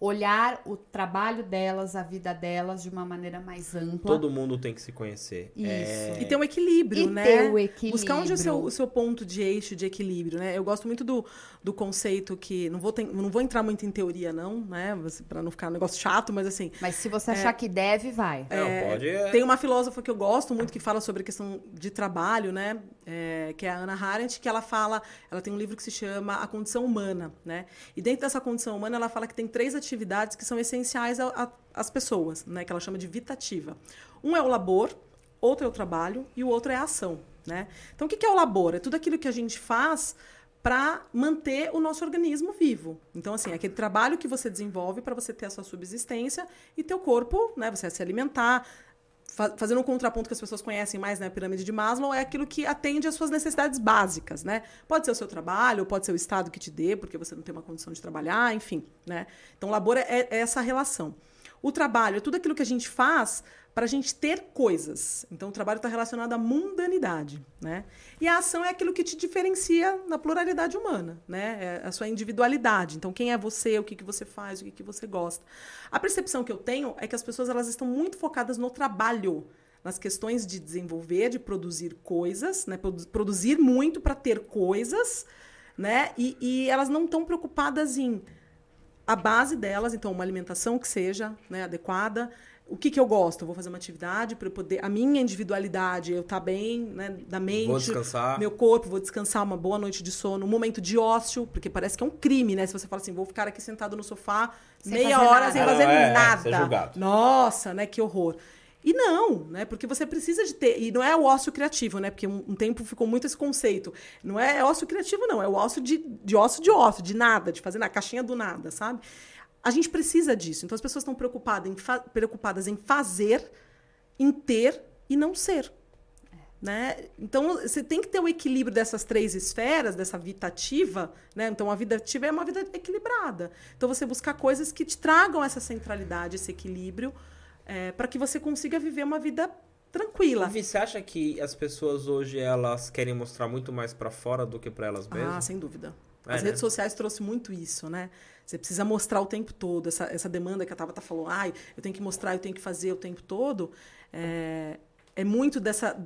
olhar o trabalho delas, a vida delas de uma maneira mais ampla. Todo mundo tem que se conhecer. Isso. É... E ter um equilíbrio, e né? Ter o equilíbrio. Buscar onde é o seu, o seu ponto de eixo de equilíbrio, né? Eu gosto muito do, do conceito que. Não vou, ter, não vou entrar muito em teoria, não, né? Para não ficar um negócio chato, mas assim. Mas se você achar é, que deve, vai. É, não, pode. É. Tem uma filósofa que eu gosto muito que fala sobre a questão de trabalho, né? É, que é a Ana Arendt, que ela fala. Ela tem um livro que se chama A Condição Humana, né? E dentro dessa condição humana, ela fala que tem três atividades que são essenciais às pessoas, né? Que ela chama de vitativa. Um é o labor, outro é o trabalho e o outro é a ação, né? Então, o que é o labor? É tudo aquilo que a gente faz para manter o nosso organismo vivo. Então, assim, é aquele trabalho que você desenvolve para você ter a sua subsistência e teu corpo, né? Você se alimentar, fazendo um contraponto que as pessoas conhecem mais, né, a pirâmide de Maslow, é aquilo que atende às suas necessidades básicas, né? Pode ser o seu trabalho, pode ser o estado que te dê, porque você não tem uma condição de trabalhar, enfim, né? Então, o labor é, é essa relação. O trabalho é tudo aquilo que a gente faz para a gente ter coisas. Então, o trabalho está relacionado à mundanidade, né? E a ação é aquilo que te diferencia na pluralidade humana, né? É a sua individualidade. Então, quem é você, o que, que você faz, o que, que você gosta. A percepção que eu tenho é que as pessoas elas estão muito focadas no trabalho, nas questões de desenvolver, de produzir coisas, né? Produzir muito para ter coisas, né? E, e elas não estão preocupadas em a base delas, então uma alimentação que seja né, adequada, o que, que eu gosto? Eu vou fazer uma atividade para eu poder. A minha individualidade, eu estar tá bem, né? Da mente. Vou descansar. Meu corpo, vou descansar, uma boa noite de sono, um momento de ócio, porque parece que é um crime, né? Se você fala assim, vou ficar aqui sentado no sofá sem meia hora nada. sem fazer não, é, nada. É, Nossa, né? Que horror. E não, né? Porque você precisa de ter. E não é o ócio criativo, né? Porque um, um tempo ficou muito esse conceito. Não é ócio criativo, não. É o ócio de, de ócio de ócio, de nada, de fazer na caixinha do nada, sabe? A gente precisa disso. Então as pessoas estão preocupadas em, preocupadas em fazer, em ter e não ser. Né? Então, você tem que ter o um equilíbrio dessas três esferas, dessa vida ativa. Né? Então, a vida ativa é uma vida equilibrada. Então, você buscar coisas que te tragam essa centralidade, esse equilíbrio, é, para que você consiga viver uma vida tranquila. E você acha que as pessoas hoje elas querem mostrar muito mais para fora do que para elas mesmas? Ah, sem dúvida. É, As né? redes sociais trouxe muito isso, né? Você precisa mostrar o tempo todo. Essa, essa demanda que a Tabata falou, ai, eu tenho que mostrar, eu tenho que fazer o tempo todo, é, é muito dessa,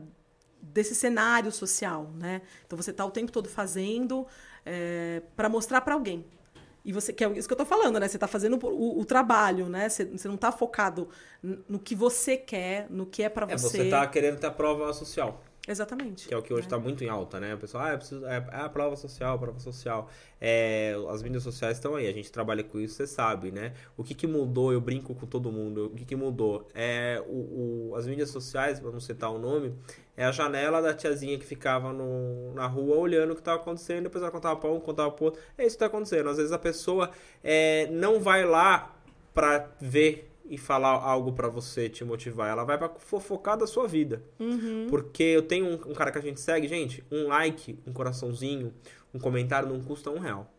desse cenário social, né? Então você está o tempo todo fazendo é, para mostrar para alguém. E você que é isso que eu estou falando, né? Você está fazendo o, o, trabalho, né? Você, você não está focado no que você quer, no que é para você. É, você está querendo ter a prova social. Exatamente. Que é o que hoje está é. muito em alta, né? O pessoal, ah, eu preciso, é, é, a prova social, a prova social. É, as mídias sociais estão aí, a gente trabalha com isso, você sabe, né? O que, que mudou, eu brinco com todo mundo, o que, que mudou? É, o, o, as mídias sociais, vamos citar o nome, é a janela da tiazinha que ficava no, na rua olhando o que estava acontecendo, depois ela contava para um, contava para outro. É isso que está acontecendo. Às vezes a pessoa é, não vai lá para ver e falar algo para você te motivar. Ela vai para fofocar da sua vida. Uhum. Porque eu tenho um, um, cara que a gente segue, gente, um like, um coraçãozinho, um comentário não custa um real.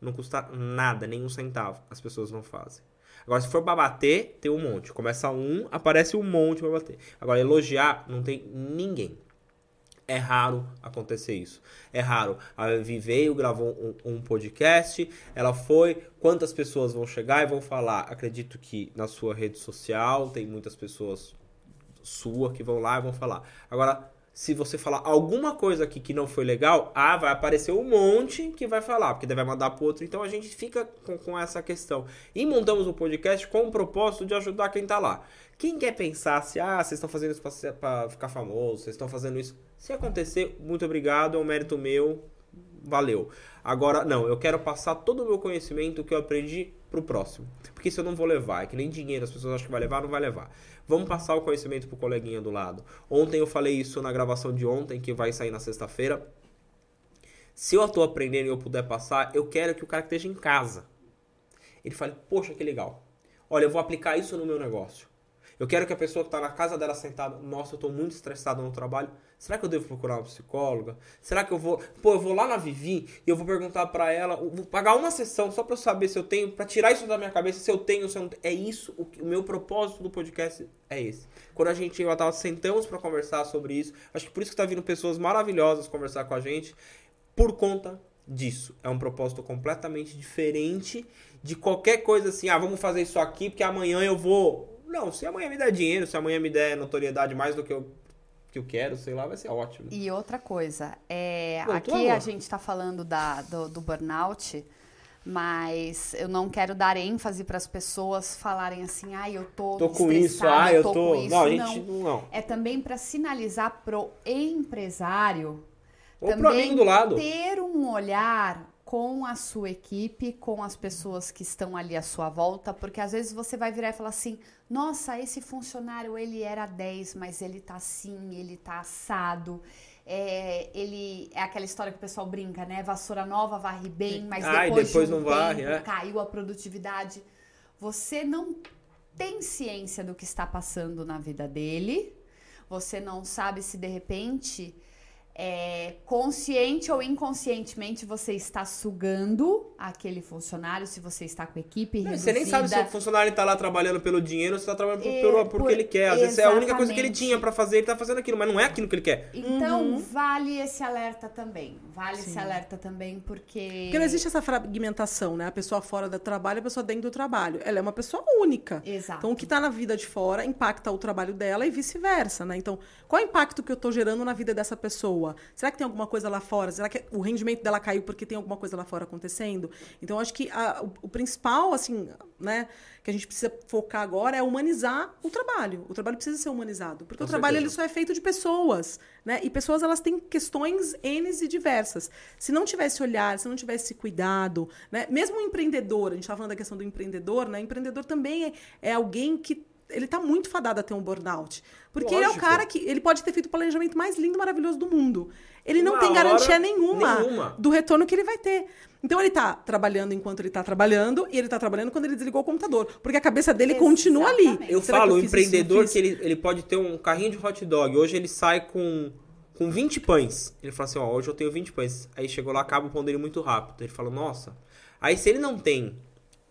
Não custa nada, nem um centavo. As pessoas não fazem. Agora, se for pra bater, tem um monte. Começa um, aparece um monte pra bater. Agora, elogiar, não tem ninguém. É raro acontecer isso. É raro. A Vivi veio, gravou um, um, podcast, ela foi. Quantas pessoas vão chegar e vão falar? Acredito que na sua rede social tem muitas pessoas sua que vão lá e vão falar. Agora, se você falar alguma coisa aqui que não foi legal, ah, vai aparecer um monte que vai falar, porque vai mandar pro outro. Então a gente fica com, com essa questão. E montamos o podcast com o propósito de ajudar quem tá lá. Quem quer pensar se, ah, vocês estão fazendo isso para ficar famoso, vocês estão fazendo isso. Se acontecer, muito obrigado, é um mérito meu, valeu. Agora, não, eu quero passar todo o meu conhecimento que eu aprendi pro próximo. Porque isso eu não vou levar, é que nem dinheiro, as pessoas acham que vai levar, não vai levar. Vamos passar o conhecimento pro coleguinha do lado. Ontem eu falei isso na gravação de ontem, que vai sair na sexta-feira. Se eu estou aprendendo e eu puder passar, eu quero que o cara que esteja em casa, ele fale, poxa, que legal. Olha, eu vou aplicar isso no meu negócio. Eu quero que a pessoa que está na casa dela sentada, nossa, eu estou muito estressado no trabalho. Será que eu devo procurar uma psicóloga? Será que eu vou, pô, eu vou lá na Vivi e eu vou perguntar para ela, vou pagar uma sessão só para eu saber se eu tenho, para tirar isso da minha cabeça, se eu tenho, se eu não tenho. É isso, o, o meu propósito do podcast é esse. Quando a gente eu tava sentamos para conversar sobre isso, acho que por isso que tá vindo pessoas maravilhosas conversar com a gente por conta disso. É um propósito completamente diferente de qualquer coisa assim, ah, vamos fazer isso aqui porque amanhã eu vou não, se amanhã me der dinheiro, se amanhã me der notoriedade mais do que eu, que eu quero, sei lá, vai ser ótimo. E outra coisa, é, aqui a gente está falando da, do, do burnout, mas eu não quero dar ênfase para as pessoas falarem assim, ah, eu tô, tô com isso, ah, eu tô, tô... Não, gente não. não. É também para sinalizar pro empresário Ou também pro amigo do lado. ter um olhar com a sua equipe, com as pessoas que estão ali à sua volta, porque às vezes você vai virar e falar assim: "Nossa, esse funcionário ele era 10, mas ele tá assim, ele tá assado". É, ele é aquela história que o pessoal brinca, né? Vassoura nova varre bem, mas depois, Ai, depois de um não tempo, varre, é. caiu a produtividade. Você não tem ciência do que está passando na vida dele. Você não sabe se de repente é, consciente ou inconscientemente você está sugando aquele funcionário, se você está com equipe não, reduzida. Você nem sabe se o funcionário está lá trabalhando pelo dinheiro ou se está trabalhando por, é, por, porque por, ele quer. Às vezes é a única coisa que ele tinha para fazer, ele está fazendo aquilo, mas não é aquilo que ele quer. Então, uhum. vale esse alerta também. Vale Sim. esse alerta também, porque... Porque não existe essa fragmentação, né? A pessoa fora do trabalho e a pessoa dentro do trabalho. Ela é uma pessoa única. Exato. Então, o que está na vida de fora impacta o trabalho dela e vice-versa, né? Então, qual é o impacto que eu estou gerando na vida dessa pessoa? Pessoa? Será que tem alguma coisa lá fora? Será que o rendimento dela caiu porque tem alguma coisa lá fora acontecendo? Então, acho que a, o, o, principal, assim, né, que a gente precisa focar agora é humanizar o trabalho. O trabalho precisa ser humanizado. Porque Com o trabalho ele só é feito de pessoas, né? E pessoas, elas têm questões N e diversas. Se não tivesse olhar, se não tivesse cuidado, né? Mesmo o empreendedor, a gente estava falando da questão do empreendedor, né? O empreendedor também é, é alguém que ele está muito fadado a ter um burnout. Porque Lógico. ele é o cara que. Ele pode ter feito o planejamento mais lindo, maravilhoso do mundo. Ele não Uma tem garantia nenhuma, nenhuma, do retorno que ele vai ter. Então ele está trabalhando enquanto ele está trabalhando e ele está trabalhando quando ele desligou o computador. Porque a cabeça dele Exatamente. continua ali. Eu Será falo, eu o empreendedor que ele, ele pode ter um carrinho de hot dog. Hoje ele sai com, com 20 pães. Ele fala assim: ó, hoje eu tenho 20 pães. Aí chegou lá, acaba o pão dele muito rápido. Ele fala, nossa. Aí se ele não tem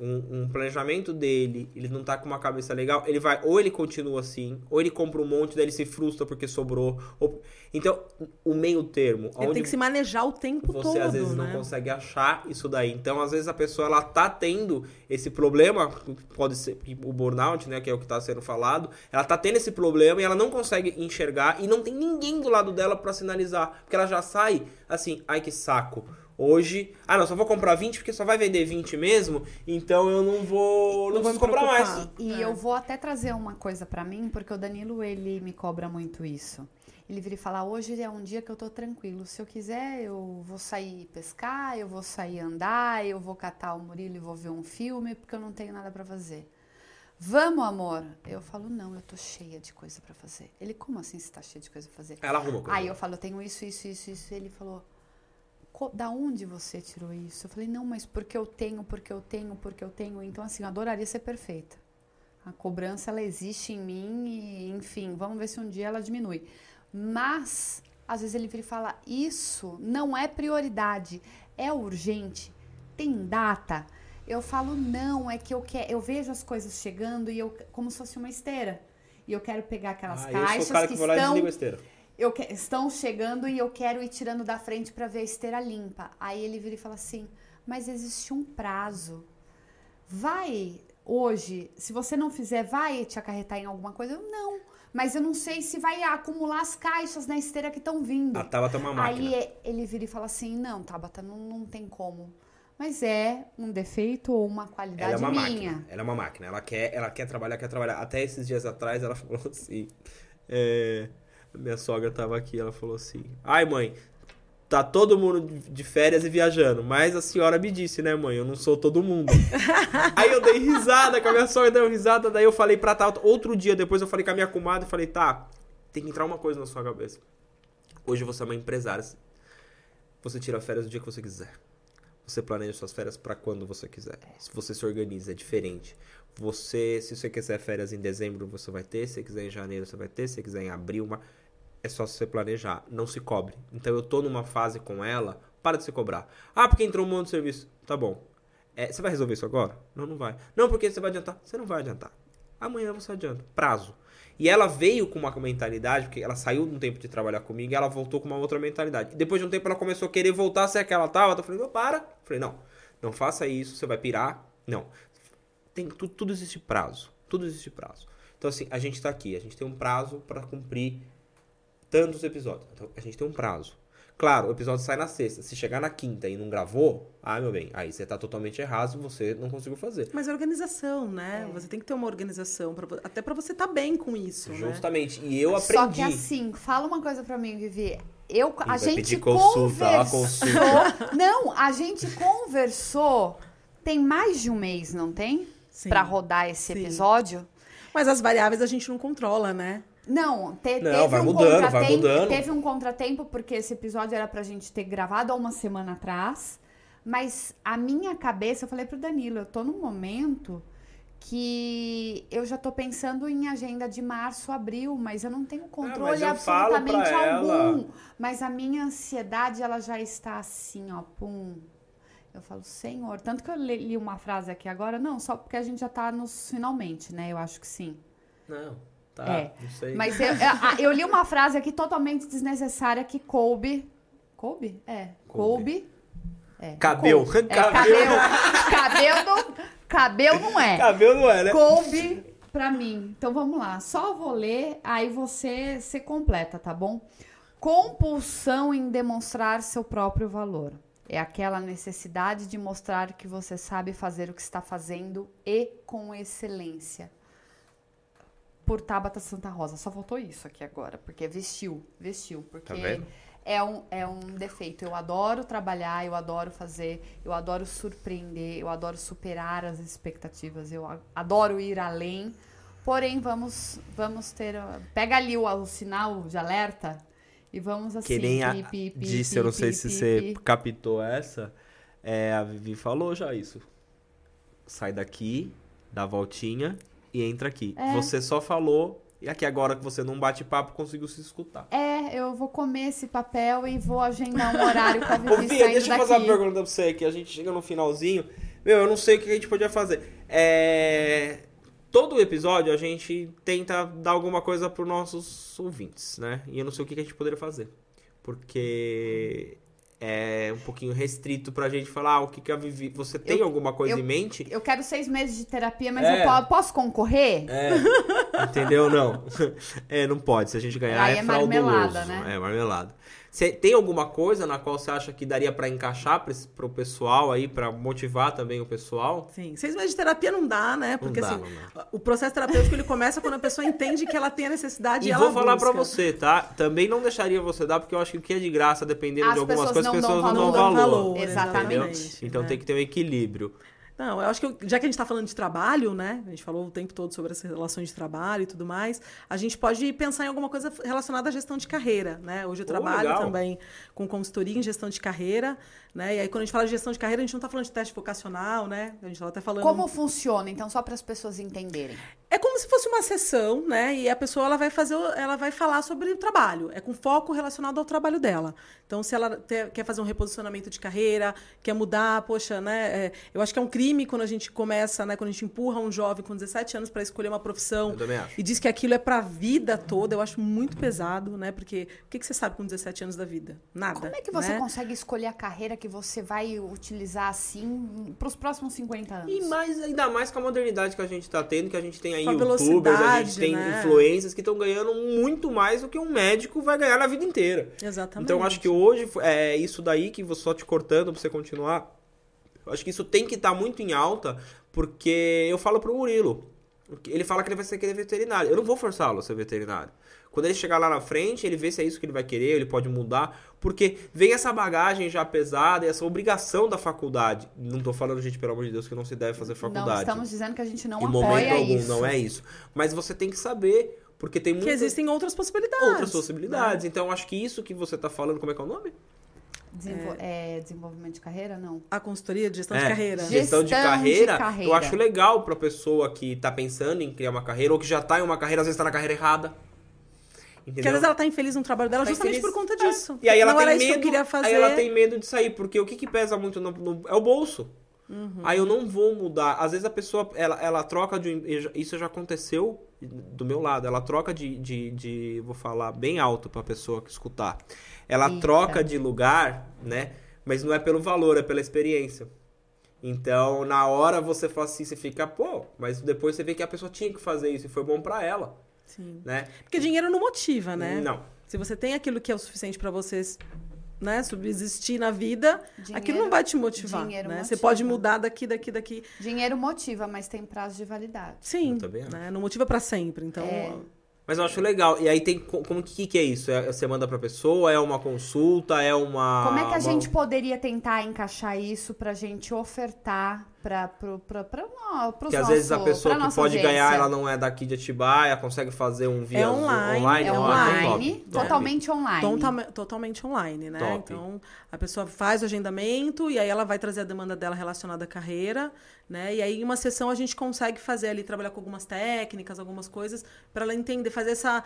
um, um, planejamento dele, ele não tá com uma cabeça legal, ele vai, ou ele continua assim, ou ele compra um monte, daí ele se frustra porque sobrou. Ou... Então, o meio termo. Ele tem que se manejar o tempo você, todo. Você às vezes né? não consegue achar isso daí. Então, às vezes a pessoa ela tá tendo esse problema, pode ser o burnout, né, que é o que tá sendo falado, ela tá tendo esse problema e ela não consegue enxergar e não tem ninguém do lado dela para sinalizar, porque ela já sai assim, ai que saco Hoje, ah não, só vou comprar 20 porque só vai vender 20 mesmo, então eu não vou, não, não vou comprar mais. E, e é. eu vou até trazer uma coisa para mim, porque o Danilo ele me cobra muito isso. Ele vira e fala: "Hoje é um dia que eu tô tranquilo. Se eu quiser, eu vou sair pescar, eu vou sair andar, eu vou catar o Murilo e vou ver um filme, porque eu não tenho nada para fazer." Vamos, amor. Eu falo, não, eu tô cheia de coisa para fazer. Ele, como assim você tá cheia de coisa pra fazer? Ela arruma coisa. Aí eu falo, eu tenho isso, isso, isso, isso. Ele falou, da onde você tirou isso? Eu falei, não, mas porque eu tenho, porque eu tenho, porque eu tenho. Então, assim, eu adoraria ser perfeita. A cobrança, ela existe em mim e, enfim, vamos ver se um dia ela diminui. Mas, às vezes ele vira e fala, isso não é prioridade, é urgente, tem data. Eu falo, não, é que eu quero, eu vejo as coisas chegando e eu, como se fosse uma esteira. E eu quero pegar aquelas ah, caixas eu sou o cara que, que estão... Lá e a esteira eu que, estão chegando e eu quero ir tirando da frente para ver a esteira limpa. Aí ele vira e fala assim: mas existe um prazo. Vai hoje, se você não fizer, vai te acarretar em alguma coisa? Eu, não. Mas eu não sei se vai acumular as caixas na esteira que estão vindo. A Tabata é uma máquina. Aí ele vira e fala assim: não, Tabata, não, não tem como. Mas é um defeito ou uma qualidade ela é uma minha. Máquina. Ela é uma máquina. Ela quer, ela quer trabalhar, quer trabalhar. Até esses dias atrás ela (laughs) falou assim. É, minha sogra tava aqui, ela falou assim: Ai, mãe, tá todo mundo de férias e viajando, mas a senhora me disse, né, mãe? Eu não sou todo mundo. (laughs) Aí eu dei risada, com a minha sogra deu risada, daí eu falei pra tal. Outro dia depois eu falei com a minha comadre e falei: Tá, tem que entrar uma coisa na sua cabeça. Hoje você é uma empresária. Você tira férias o dia que você quiser. Você planeja suas férias para quando você quiser. Se você se organiza, é diferente. Você, se você quiser férias em dezembro, você vai ter. Se você quiser em janeiro, você vai ter. Se você quiser em abril, uma é só você planejar, não se cobre. Então eu tô numa fase com ela, para de se cobrar. Ah, porque entrou um monte de serviço. Tá bom. É, você vai resolver isso agora? Não, não vai. Não, porque você vai adiantar. Você não vai adiantar. Amanhã você adianta. Prazo. E ela veio com uma mentalidade, porque ela saiu de um tempo de trabalhar comigo e ela voltou com uma outra mentalidade. E depois de um tempo ela começou a querer voltar a ser aquela tava. Eu falei, não, para. Eu falei, não, não faça isso, você vai pirar. Não. Tem, tudo, tudo existe prazo. Tudo existe prazo. Então, assim, a gente tá aqui, a gente tem um prazo para cumprir tantos episódios. Então a gente tem um prazo. Claro, o episódio sai na sexta. Se chegar na quinta e não gravou, ah, meu bem, aí você tá totalmente errado, você não conseguiu fazer. Mas é organização, né? É. Você tem que ter uma organização, pra, até para você estar tá bem com isso. Né? Justamente. Né? E eu aprendi. Só que assim, fala uma coisa para mim, Vivi. Eu, a gente consulta, conversou. Consulta. (laughs) Não, a gente conversou tem mais de um mês, não tem? Para rodar esse Sim. episódio. Mas as variáveis a gente não controla, né? Não, te, não, teve vai um mudando, vai mudando. Teve um contratempo, porque esse episódio era pra gente ter gravado há uma semana atrás. Mas a minha cabeça, eu falei pro Danilo, eu tô num momento que eu já tô pensando em agenda de março, abril, mas eu não tenho controle ah, absolutamente algum. Ela... Mas a minha ansiedade, ela já está assim, ó, pum. Eu falo, Senhor, tanto que eu li uma frase aqui agora, não, só porque a gente já tá nos finalmente, né? Eu acho que sim. Não. Tá, é. não sei. Mas eu, eu, li uma frase aqui totalmente desnecessária que coube. Coube? É. Coube. É, cabeu. Coube. É, cabeu, não, cabeu não é. Cabeu não é, né? Coube pra mim. Então vamos lá. Só vou ler, aí você, você completa, tá bom? compulsão em demonstrar seu próprio valor. É aquela necessidade de mostrar que você sabe fazer o que está fazendo e com excelência. Por Tabata Santa Rosa. Só faltou isso aqui agora, porque vestiu, vestiu, porque Tá é um, é um defeito. Eu adoro trabalhar, eu adoro fazer, eu adoro surpreender, eu adoro superar as expectativas, eu adoro ir além. Porém, vamos, vamos ter. uh, Pega ali o, o sinal de alerta e vamos assim. Que nem a pi, pi, disse, pi, eu não sei se você captou essa. É, a Vivi falou já isso. Sai daqui, dá a voltinha e entra aqui. É. Você só falou, e aqui agora que você não bate papo, conseguiu se escutar. É, eu vou comer esse papel e vou agendar um horário com a (laughs) Ô, Vivi Fia, saindo deixa eu fazer uma pergunta pra você, que a gente chega no finalzinho. Meu, eu não sei o que a gente podia fazer. É... Todo episódio a gente tenta dar alguma coisa pros nossos ouvintes, né? E eu não sei o que a gente poderia fazer. Porque é um pouquinho restrito pra gente falar ah, o que, que a Vivi. Você tem Eu- alguma coisa eu- em mente? Eu quero seis meses de terapia, mas É. eu po- posso concorrer? É, entendeu? Não. (laughs) É, não pode. Se a gente ganhar, Aí é, é marmelada, né? É, marmelada. Você tem alguma coisa na qual você acha que daria pra encaixar esse- pro pessoal aí, pra motivar também o pessoal? Sim, seis meses de terapia não dá, né? Porque dá, assim, não dá. o processo terapêutico ele começa quando a pessoa entende que ela tem a necessidade E e vou ela falar pra busca. você, tá? Também não deixaria você dar, porque eu acho que o que é de graça, dependendo As de algumas pessoas coisas, as não pessoas dão não dão valor. valor. Exatamente. Entendeu? Então né? tem que ter um equilíbrio. Não, eu acho que eu- já que a gente está falando de trabalho, né? A gente falou o tempo todo sobre as relações de trabalho e tudo mais. A gente pode pensar em alguma coisa relacionada à gestão de carreira, né? Hoje eu Oh, trabalho legal. também com consultoria em gestão de carreira, né? E aí quando a gente fala de gestão de carreira, a gente não está falando de teste vocacional, né? A gente está até falando Como funciona? Então, só para as pessoas entenderem. É como se fosse uma sessão, né? E a pessoa ela vai fazer, ela vai falar sobre o trabalho. É com foco relacionado ao trabalho dela. Então, se ela te- quer fazer um reposicionamento de carreira, quer mudar, poxa, né? é, eu acho que é um crime quando a gente começa, né? Quando a gente empurra um jovem com 17 anos para escolher uma profissão Eu também acho. e diz que aquilo é para a vida toda. Eu acho muito pesado, né? Porque o que, que você sabe com 17 anos da vida? Nada. Como é que você né? consegue escolher a carreira que você vai utilizar assim para os próximos 50 anos? E mais, ainda mais com a modernidade que a gente tá tendo, que a gente tem aí A youtubers, a gente tem né? influencers que estão ganhando muito mais do que um médico vai ganhar na vida inteira. Exatamente. Então acho que hoje é isso daí que vou só te cortando pra você continuar. Acho que isso tem que estar muito em alta, porque eu falo pro Murilo. Ele fala que ele vai ser querer veterinário. Eu não vou forçá-lo a ser veterinário. Quando ele chegar lá na frente, ele vê se é isso que ele vai querer, ele pode mudar, porque vem essa bagagem já pesada e essa obrigação da faculdade. Não tô falando, gente, pelo amor de Deus, que não se deve fazer faculdade. Não estamos dizendo que a gente não em apoia momento algum, isso. não é isso. Mas você tem que saber, porque tem que muitas existem outras possibilidades. outras possibilidades. Então, eu acho que isso que você tá falando, como é que é o nome? Desenvol- é, desenvolvimento de carreira, não. A consultoria de gestão É, de carreira. Gestão, de, Gestão de carreira, carreira. eu acho legal pra pessoa que tá pensando em criar uma carreira, ou que já tá em uma carreira, às vezes tá na carreira errada. Porque Entendeu? às vezes ela tá infeliz no trabalho dela Tá justamente infeliz. por conta É. disso. E aí ela não tem medo, que fazer. aí ela tem medo de sair, porque o que, que pesa muito no, no- é o bolso. Uhum. Aí eu não vou mudar. Às vezes a pessoa, ela, ela troca de. Isso já aconteceu do meu lado. Ela troca de. de, de- vou falar bem alto pra pessoa que escutar. Ela Eita. troca de lugar, né? Mas não é pelo valor, é pela experiência. Então, na hora você fala assim, você fica, pô, mas depois você vê que a pessoa tinha que fazer isso e foi bom pra ela, Sim. né? Porque dinheiro não motiva, né? Não. Se você tem aquilo que é o suficiente pra vocês, né, subsistir na vida, Dinheiro- aquilo não vai te motivar, dinheiro né? Você motiva. pode mudar daqui, daqui, daqui. Dinheiro motiva, mas tem prazo de validade. Sim, né? Não motiva pra sempre. Então, É. Mas eu acho legal. E aí tem. co- Como que, que é isso? É, você manda pra pessoa? É uma consulta? É uma. Como é que a uma- gente poderia tentar encaixar isso pra gente ofertar pra, pra, pra, não, pros Porque às vezes a pessoa que pode ganhar, audiência? ela não é daqui de Atibaia, consegue fazer um via É online, online. É Ah, online, top, top. totalmente online. Totalme- totalmente online, né? Top. Então, a pessoa faz o agendamento e aí ela vai trazer a demanda dela relacionada à carreira, né? E aí, em uma sessão, a gente consegue fazer ali, trabalhar com algumas técnicas, algumas coisas, para ela entender, fazer essa,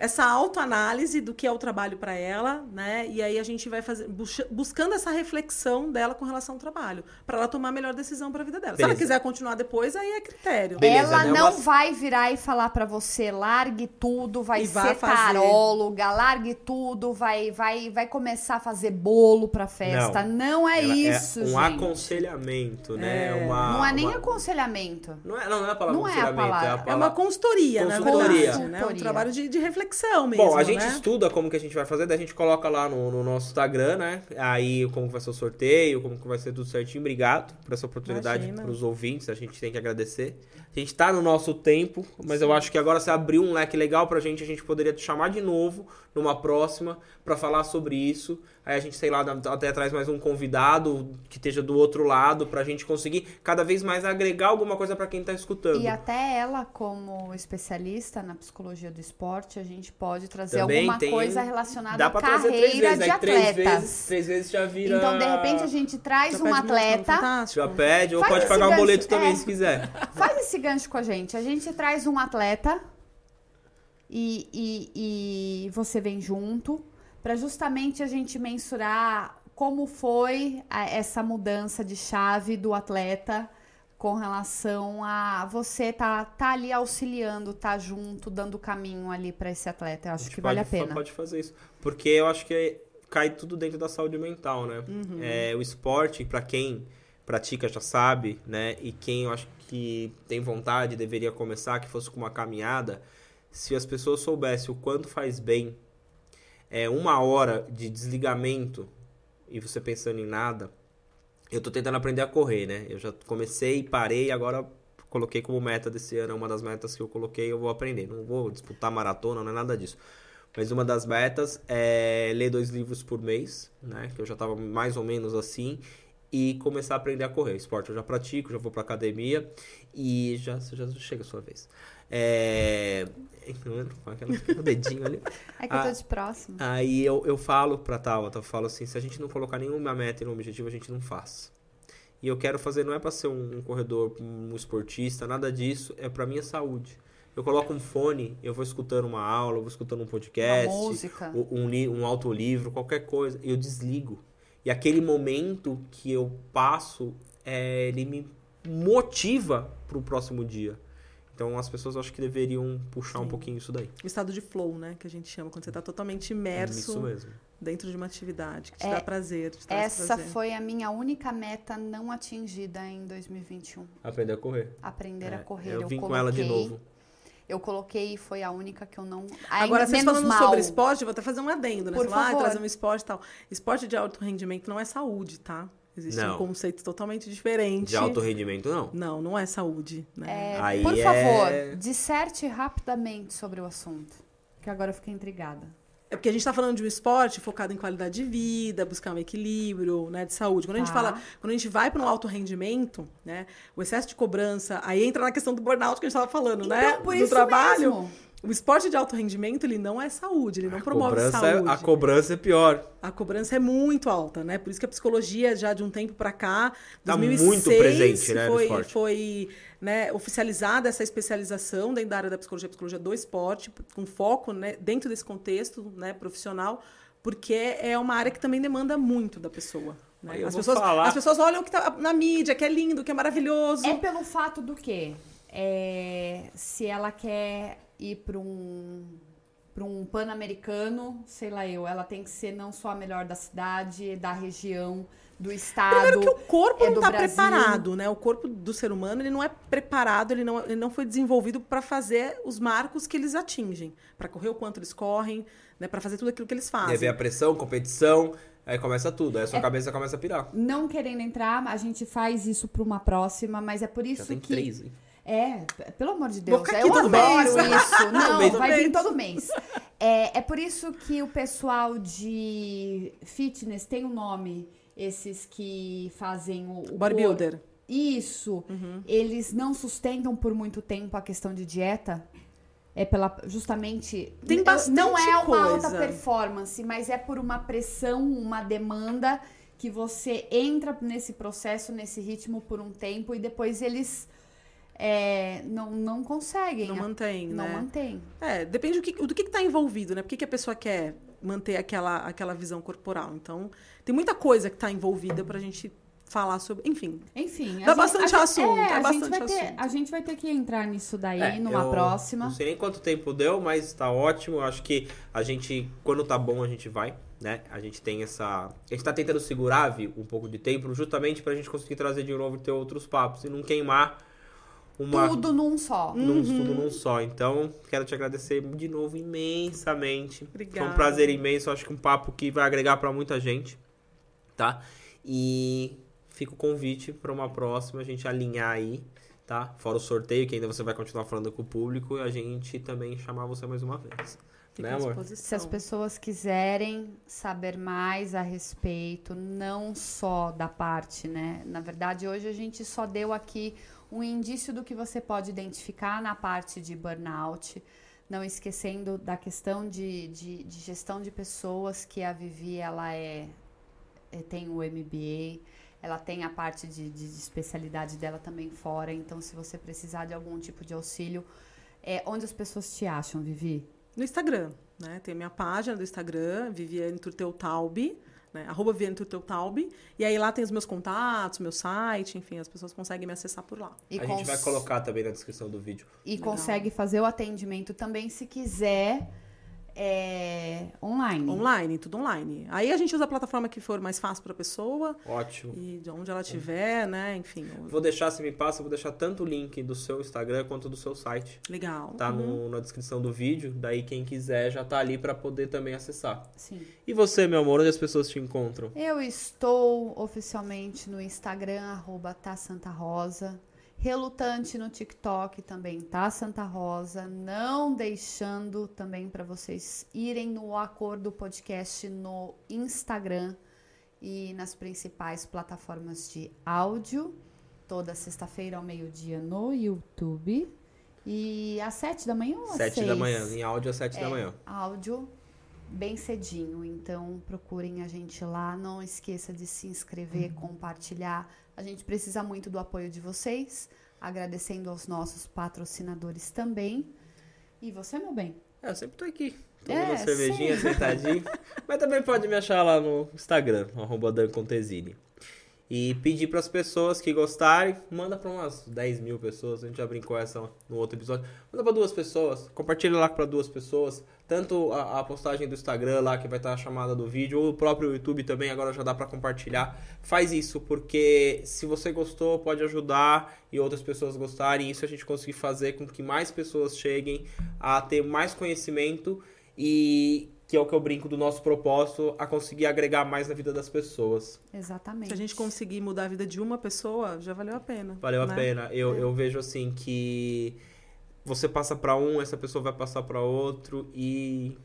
essa autoanálise do que é o trabalho para ela, né? E aí a gente vai fazer, bus- buscando essa reflexão dela com relação ao trabalho, para ela tomar a melhor decisão para a vida dela. Se ela Beleza. quiser continuar depois, aí é critério. Beleza, Ela né? não Uma- vai virar e falar pra você, largue tudo, vai E ser fazer. taróloga, largue tudo, vai, vai, vai começar a fazer bolo pra festa. Não, é Ela isso, é um gente. aconselhamento, né? É. Uma, Não é nem uma- aconselhamento. Não é, não, não é a palavra Não é a aconselhamento, é a palavra. palavra. É uma consultoria, na Consultoria. verdade, né? Um Consultoria. trabalho de, de reflexão. Reflexão mesmo. Bom, a gente né? estuda como que a gente vai fazer, daí a gente coloca lá no, no nosso Instagram, né? Aí como vai ser o sorteio, como que vai ser tudo certinho. Obrigado por essa oportunidade para os ouvintes, a gente tem que agradecer. A gente tá no nosso tempo, mas eu acho que agora você abriu um leque legal pra gente, a gente poderia te chamar de novo numa próxima para falar sobre isso. Aí a gente, sei lá, até traz mais um convidado que esteja do outro lado pra gente conseguir cada vez mais agregar alguma coisa pra quem tá escutando. E até ela, como especialista na psicologia do esporte, a gente pode trazer Também alguma tem- coisa relacionada à pra trazer três carreira vezes, de aí três atletas. vezes, três vezes já vira... Então, de repente, a gente traz Já um atleta. Já pede, ou Faz pode pagar um gancho, boleto também, é. se quiser. faz esse gancho com a gente. A gente traz um atleta e, e, e você vem junto para justamente a gente mensurar como foi a- essa mudança de chave do atleta com relação a você tá, tá ali auxiliando, tá junto, dando caminho ali para esse atleta. Eu acho que vale a pena. Pode fazer isso. Porque eu acho que cai tudo dentro da saúde mental, né? Uhum. É, o esporte, pra quem pratica já sabe, né? E quem eu acho que tem vontade deveria começar, que fosse com uma caminhada. Se as pessoas soubessem o quanto faz bem é uma hora de desligamento e você pensando em nada. Eu tô tentando aprender a correr, né? Eu já comecei, parei agora coloquei como meta desse ano, é uma das metas que eu coloquei, eu vou aprender. Não vou disputar maratona, não é nada disso. Mas uma das metas é ler dois livros por mês, né? Que eu já tava mais ou menos assim. E começar a aprender a correr. Esporte eu já pratico, já vou pra academia. E já, já chega a sua vez. É... Com aquela- aquele dedinho ali. É que eu tô Ah, de próximo. Aí eu, eu falo pra Tabata, eu falo assim, se a gente não colocar nenhuma meta e nenhum objetivo, a gente não faz. E eu quero fazer, não é pra ser um, um corredor, um esportista, nada disso, é pra minha saúde. Eu coloco um fone, eu vou escutando uma aula, eu vou escutando um podcast, Uma música. um, um, li- um audiolivro, qualquer coisa, eu desligo. E aquele momento que eu passo, é, ele me motiva pro próximo dia. Então as pessoas acho que deveriam puxar um Sim. pouquinho isso daí. O estado de flow, né? Que a gente chama, quando você tá totalmente imerso Isso mesmo. dentro de uma atividade que te É, dá prazer. Te Essa prazer. foi a minha única meta não atingida em 2021. Aprender a correr. Aprender a É, correr. Eu vim com ela de coloquei- novo. Eu coloquei e foi a única que eu não. Ainda Agora, vocês menos falando mal. sobre esporte, eu vou até fazer um adendo, né? Por ah, favor. trazer um esporte e tal. Esporte de alto rendimento não é saúde, tá? Existe Não. um conceito totalmente diferente. De alto rendimento, não. Não, não é saúde, né? É, Aí por é- favor, disserte rapidamente sobre o assunto. Que agora eu fiquei intrigada. É porque a gente tá falando de um esporte focado em qualidade de vida, buscar um equilíbrio, né, de saúde. Quando a gente Tá. fala, quando a gente vai para um alto rendimento, né, o excesso de cobrança, aí entra na questão do burnout que a gente tava falando, né, Então, por do isso trabalho. mesmo. O esporte de alto rendimento, ele não é saúde, ele não A promove é, saúde. a cobrança é pior. A cobrança é muito alta, né? Por isso que a psicologia, já de um tempo para cá, Tá 2006, muito presente, né, no foi, esporte. foi né, oficializada essa especialização dentro da área da psicologia, psicologia do esporte, com foco né, dentro desse contexto né, profissional, porque é uma área que também demanda muito da pessoa. né? As, pessoas, falar- as pessoas olham o que tá na mídia, que é lindo, que é maravilhoso. É pelo fato do quê? É, se ela quer ir para um para um pan-americano, sei lá eu, ela tem que ser não só a melhor da cidade, da região, do estado. Primeiro que o corpo é não está preparado, né? O corpo do ser humano ele não é preparado, ele não, ele não foi desenvolvido para fazer os marcos que eles atingem, para correr o quanto eles correm, né? Para fazer tudo aquilo que eles Aí fazem. vem a pressão, competição, aí começa tudo. Aí a sua É. cabeça começa a pirar. Não querendo entrar, a gente faz isso para uma próxima, mas é por isso Já tem que três, hein? É, pelo amor de Deus. aqui eu todo adoro mês. isso. (laughs) Não, mês, vai vir todo mês. É, é por isso que o pessoal de fitness tem um nome, esses que fazem o, o Bodybuilder. corpo. Isso. Uhum. Eles não sustentam por muito tempo a questão de dieta. É pela justamente Tem bastante não é uma alta coisa. performance, mas é por uma pressão, uma demanda que você entra nesse processo, nesse ritmo por um tempo e depois eles é, não, não conseguem. Não mantém, não né? mantém. É, depende do que, do que está envolvido, né? Por que, que a pessoa quer manter aquela, aquela visão corporal? Então, tem muita coisa que está envolvida para a gente falar sobre. Enfim, Enfim. a Dá bastante a gente- assunto, É, é a, gente bastante vai ter, assunto. a gente vai ter que entrar nisso daí É, numa eu próxima. Não sei nem quanto tempo deu, mas tá ótimo. Eu acho que a gente, quando tá bom, a gente vai, né? A gente tem essa. A gente tá tentando segurar, Vi, um pouco de tempo, justamente pra gente conseguir trazer de novo e ter outros papos e não queimar uma Tudo num só. num tudo num só. Então, quero te agradecer de novo imensamente. Obrigada. Foi um prazer imenso, acho que um papo que vai agregar pra muita gente, tá? E fica o convite pra uma próxima a gente alinhar aí, tá? Fora o sorteio, que ainda você vai continuar falando com o público e a gente também chamar você mais uma vez. Fica Né. Se as pessoas quiserem saber mais a respeito, não só da parte, né? Na verdade, hoje a gente só deu aqui um indício do que você pode identificar na parte de burnout, não esquecendo da questão de, de, de gestão de pessoas, que a Vivi, ela é, é- tem o MBA, ela tem a parte de, de- de especialidade dela também fora, então se você precisar de algum tipo de auxílio, é, onde as pessoas te acham, Vivi? No Instagram, né? Tem minha página do Instagram, Viviane Turteutalbi, né? Arroba Turteutalbi. E aí lá tem os meus contatos, meu site, enfim, as pessoas conseguem me acessar por lá. E a gente cons- vai colocar também na descrição do vídeo. E Legal. consegue fazer o atendimento também se quiser é, online. Online, tudo online. Aí a gente usa a plataforma que for mais fácil para a pessoa Ótimo. e de onde ela estiver, né? Enfim, Vou deixar, se me passa, vou deixar tanto o link do seu Instagram quanto do seu site. legal. Tá no- na descrição do vídeo. Daí quem quiser já tá ali pra poder também acessar. Sim. E você, meu amor, onde as pessoas te encontram? Eu estou oficialmente no Instagram, arroba tá Santa Rosa. Relutante no TikTok também, tá Santa Rosa. Não deixando também para vocês irem no Acordo Podcast no Instagram e nas principais plataformas de áudio. Toda sexta-feira ao meio-dia no YouTube. E às sete da manhã ou às Sete da manhã. Em áudio às sete da É, manhã. Áudio bem cedinho, então procurem a gente lá. Não esqueça de se inscrever, compartilhar. A gente precisa muito do apoio de vocês. Agradecendo aos nossos patrocinadores também. E você, meu bem? É, eu sempre tô aqui. Tomando É, uma cervejinha, sentadinho. (laughs) Mas também pode me achar lá no Instagram, arroba Dan Contesini. E pedir pras pessoas que gostarem, manda pra umas 10 mil pessoas. A gente já brincou essa no outro episódio. Manda pra duas pessoas. Compartilha lá pra duas pessoas. Tanto a, a postagem do Instagram lá, que vai estar a chamada do vídeo, ou o próprio YouTube também, agora já dá pra compartilhar. Faz isso, porque se você gostou, pode ajudar e outras pessoas gostarem. Isso a gente conseguir fazer com que mais pessoas cheguem a ter mais conhecimento e que é o que eu brinco do nosso propósito, a conseguir agregar mais na vida das pessoas. Exatamente. Se a gente conseguir mudar a vida de uma pessoa, já valeu a pena. Valeu a né? pena. Eu, eu vejo assim que você passa pra um, essa pessoa vai passar pra outro e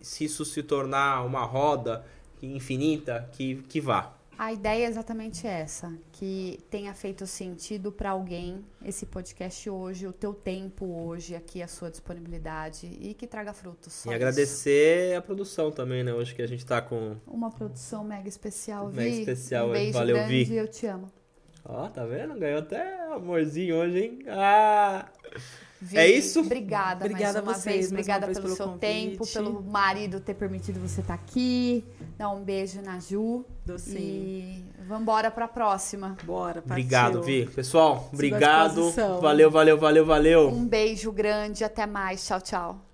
se isso se tornar uma roda infinita, que, que vá. A ideia é exatamente essa, que tenha feito sentido para alguém esse podcast hoje, o teu tempo hoje, aqui a sua disponibilidade e que traga frutos. E isso. agradecer a produção também, né? Hoje que a gente tá com. Uma produção mega especial, Mega Vi. especial, um beijo Valeu, grande, Vi. eu te amo. Ó, tá vendo? Ganhou até amorzinho hoje, hein? Ah! É isso? Obrigada, Obrigada mais uma a vocês, vez. mais uma Obrigada vez pelo, pelo seu tempo, convite. pelo marido ter permitido você estar aqui. Dá um beijo na Ju. Sim. E vambora pra próxima. Bora, partiu. Obrigado, Vi. Pessoal, obrigado. Valeu, valeu, valeu, valeu. Um beijo grande, até mais. Tchau, tchau.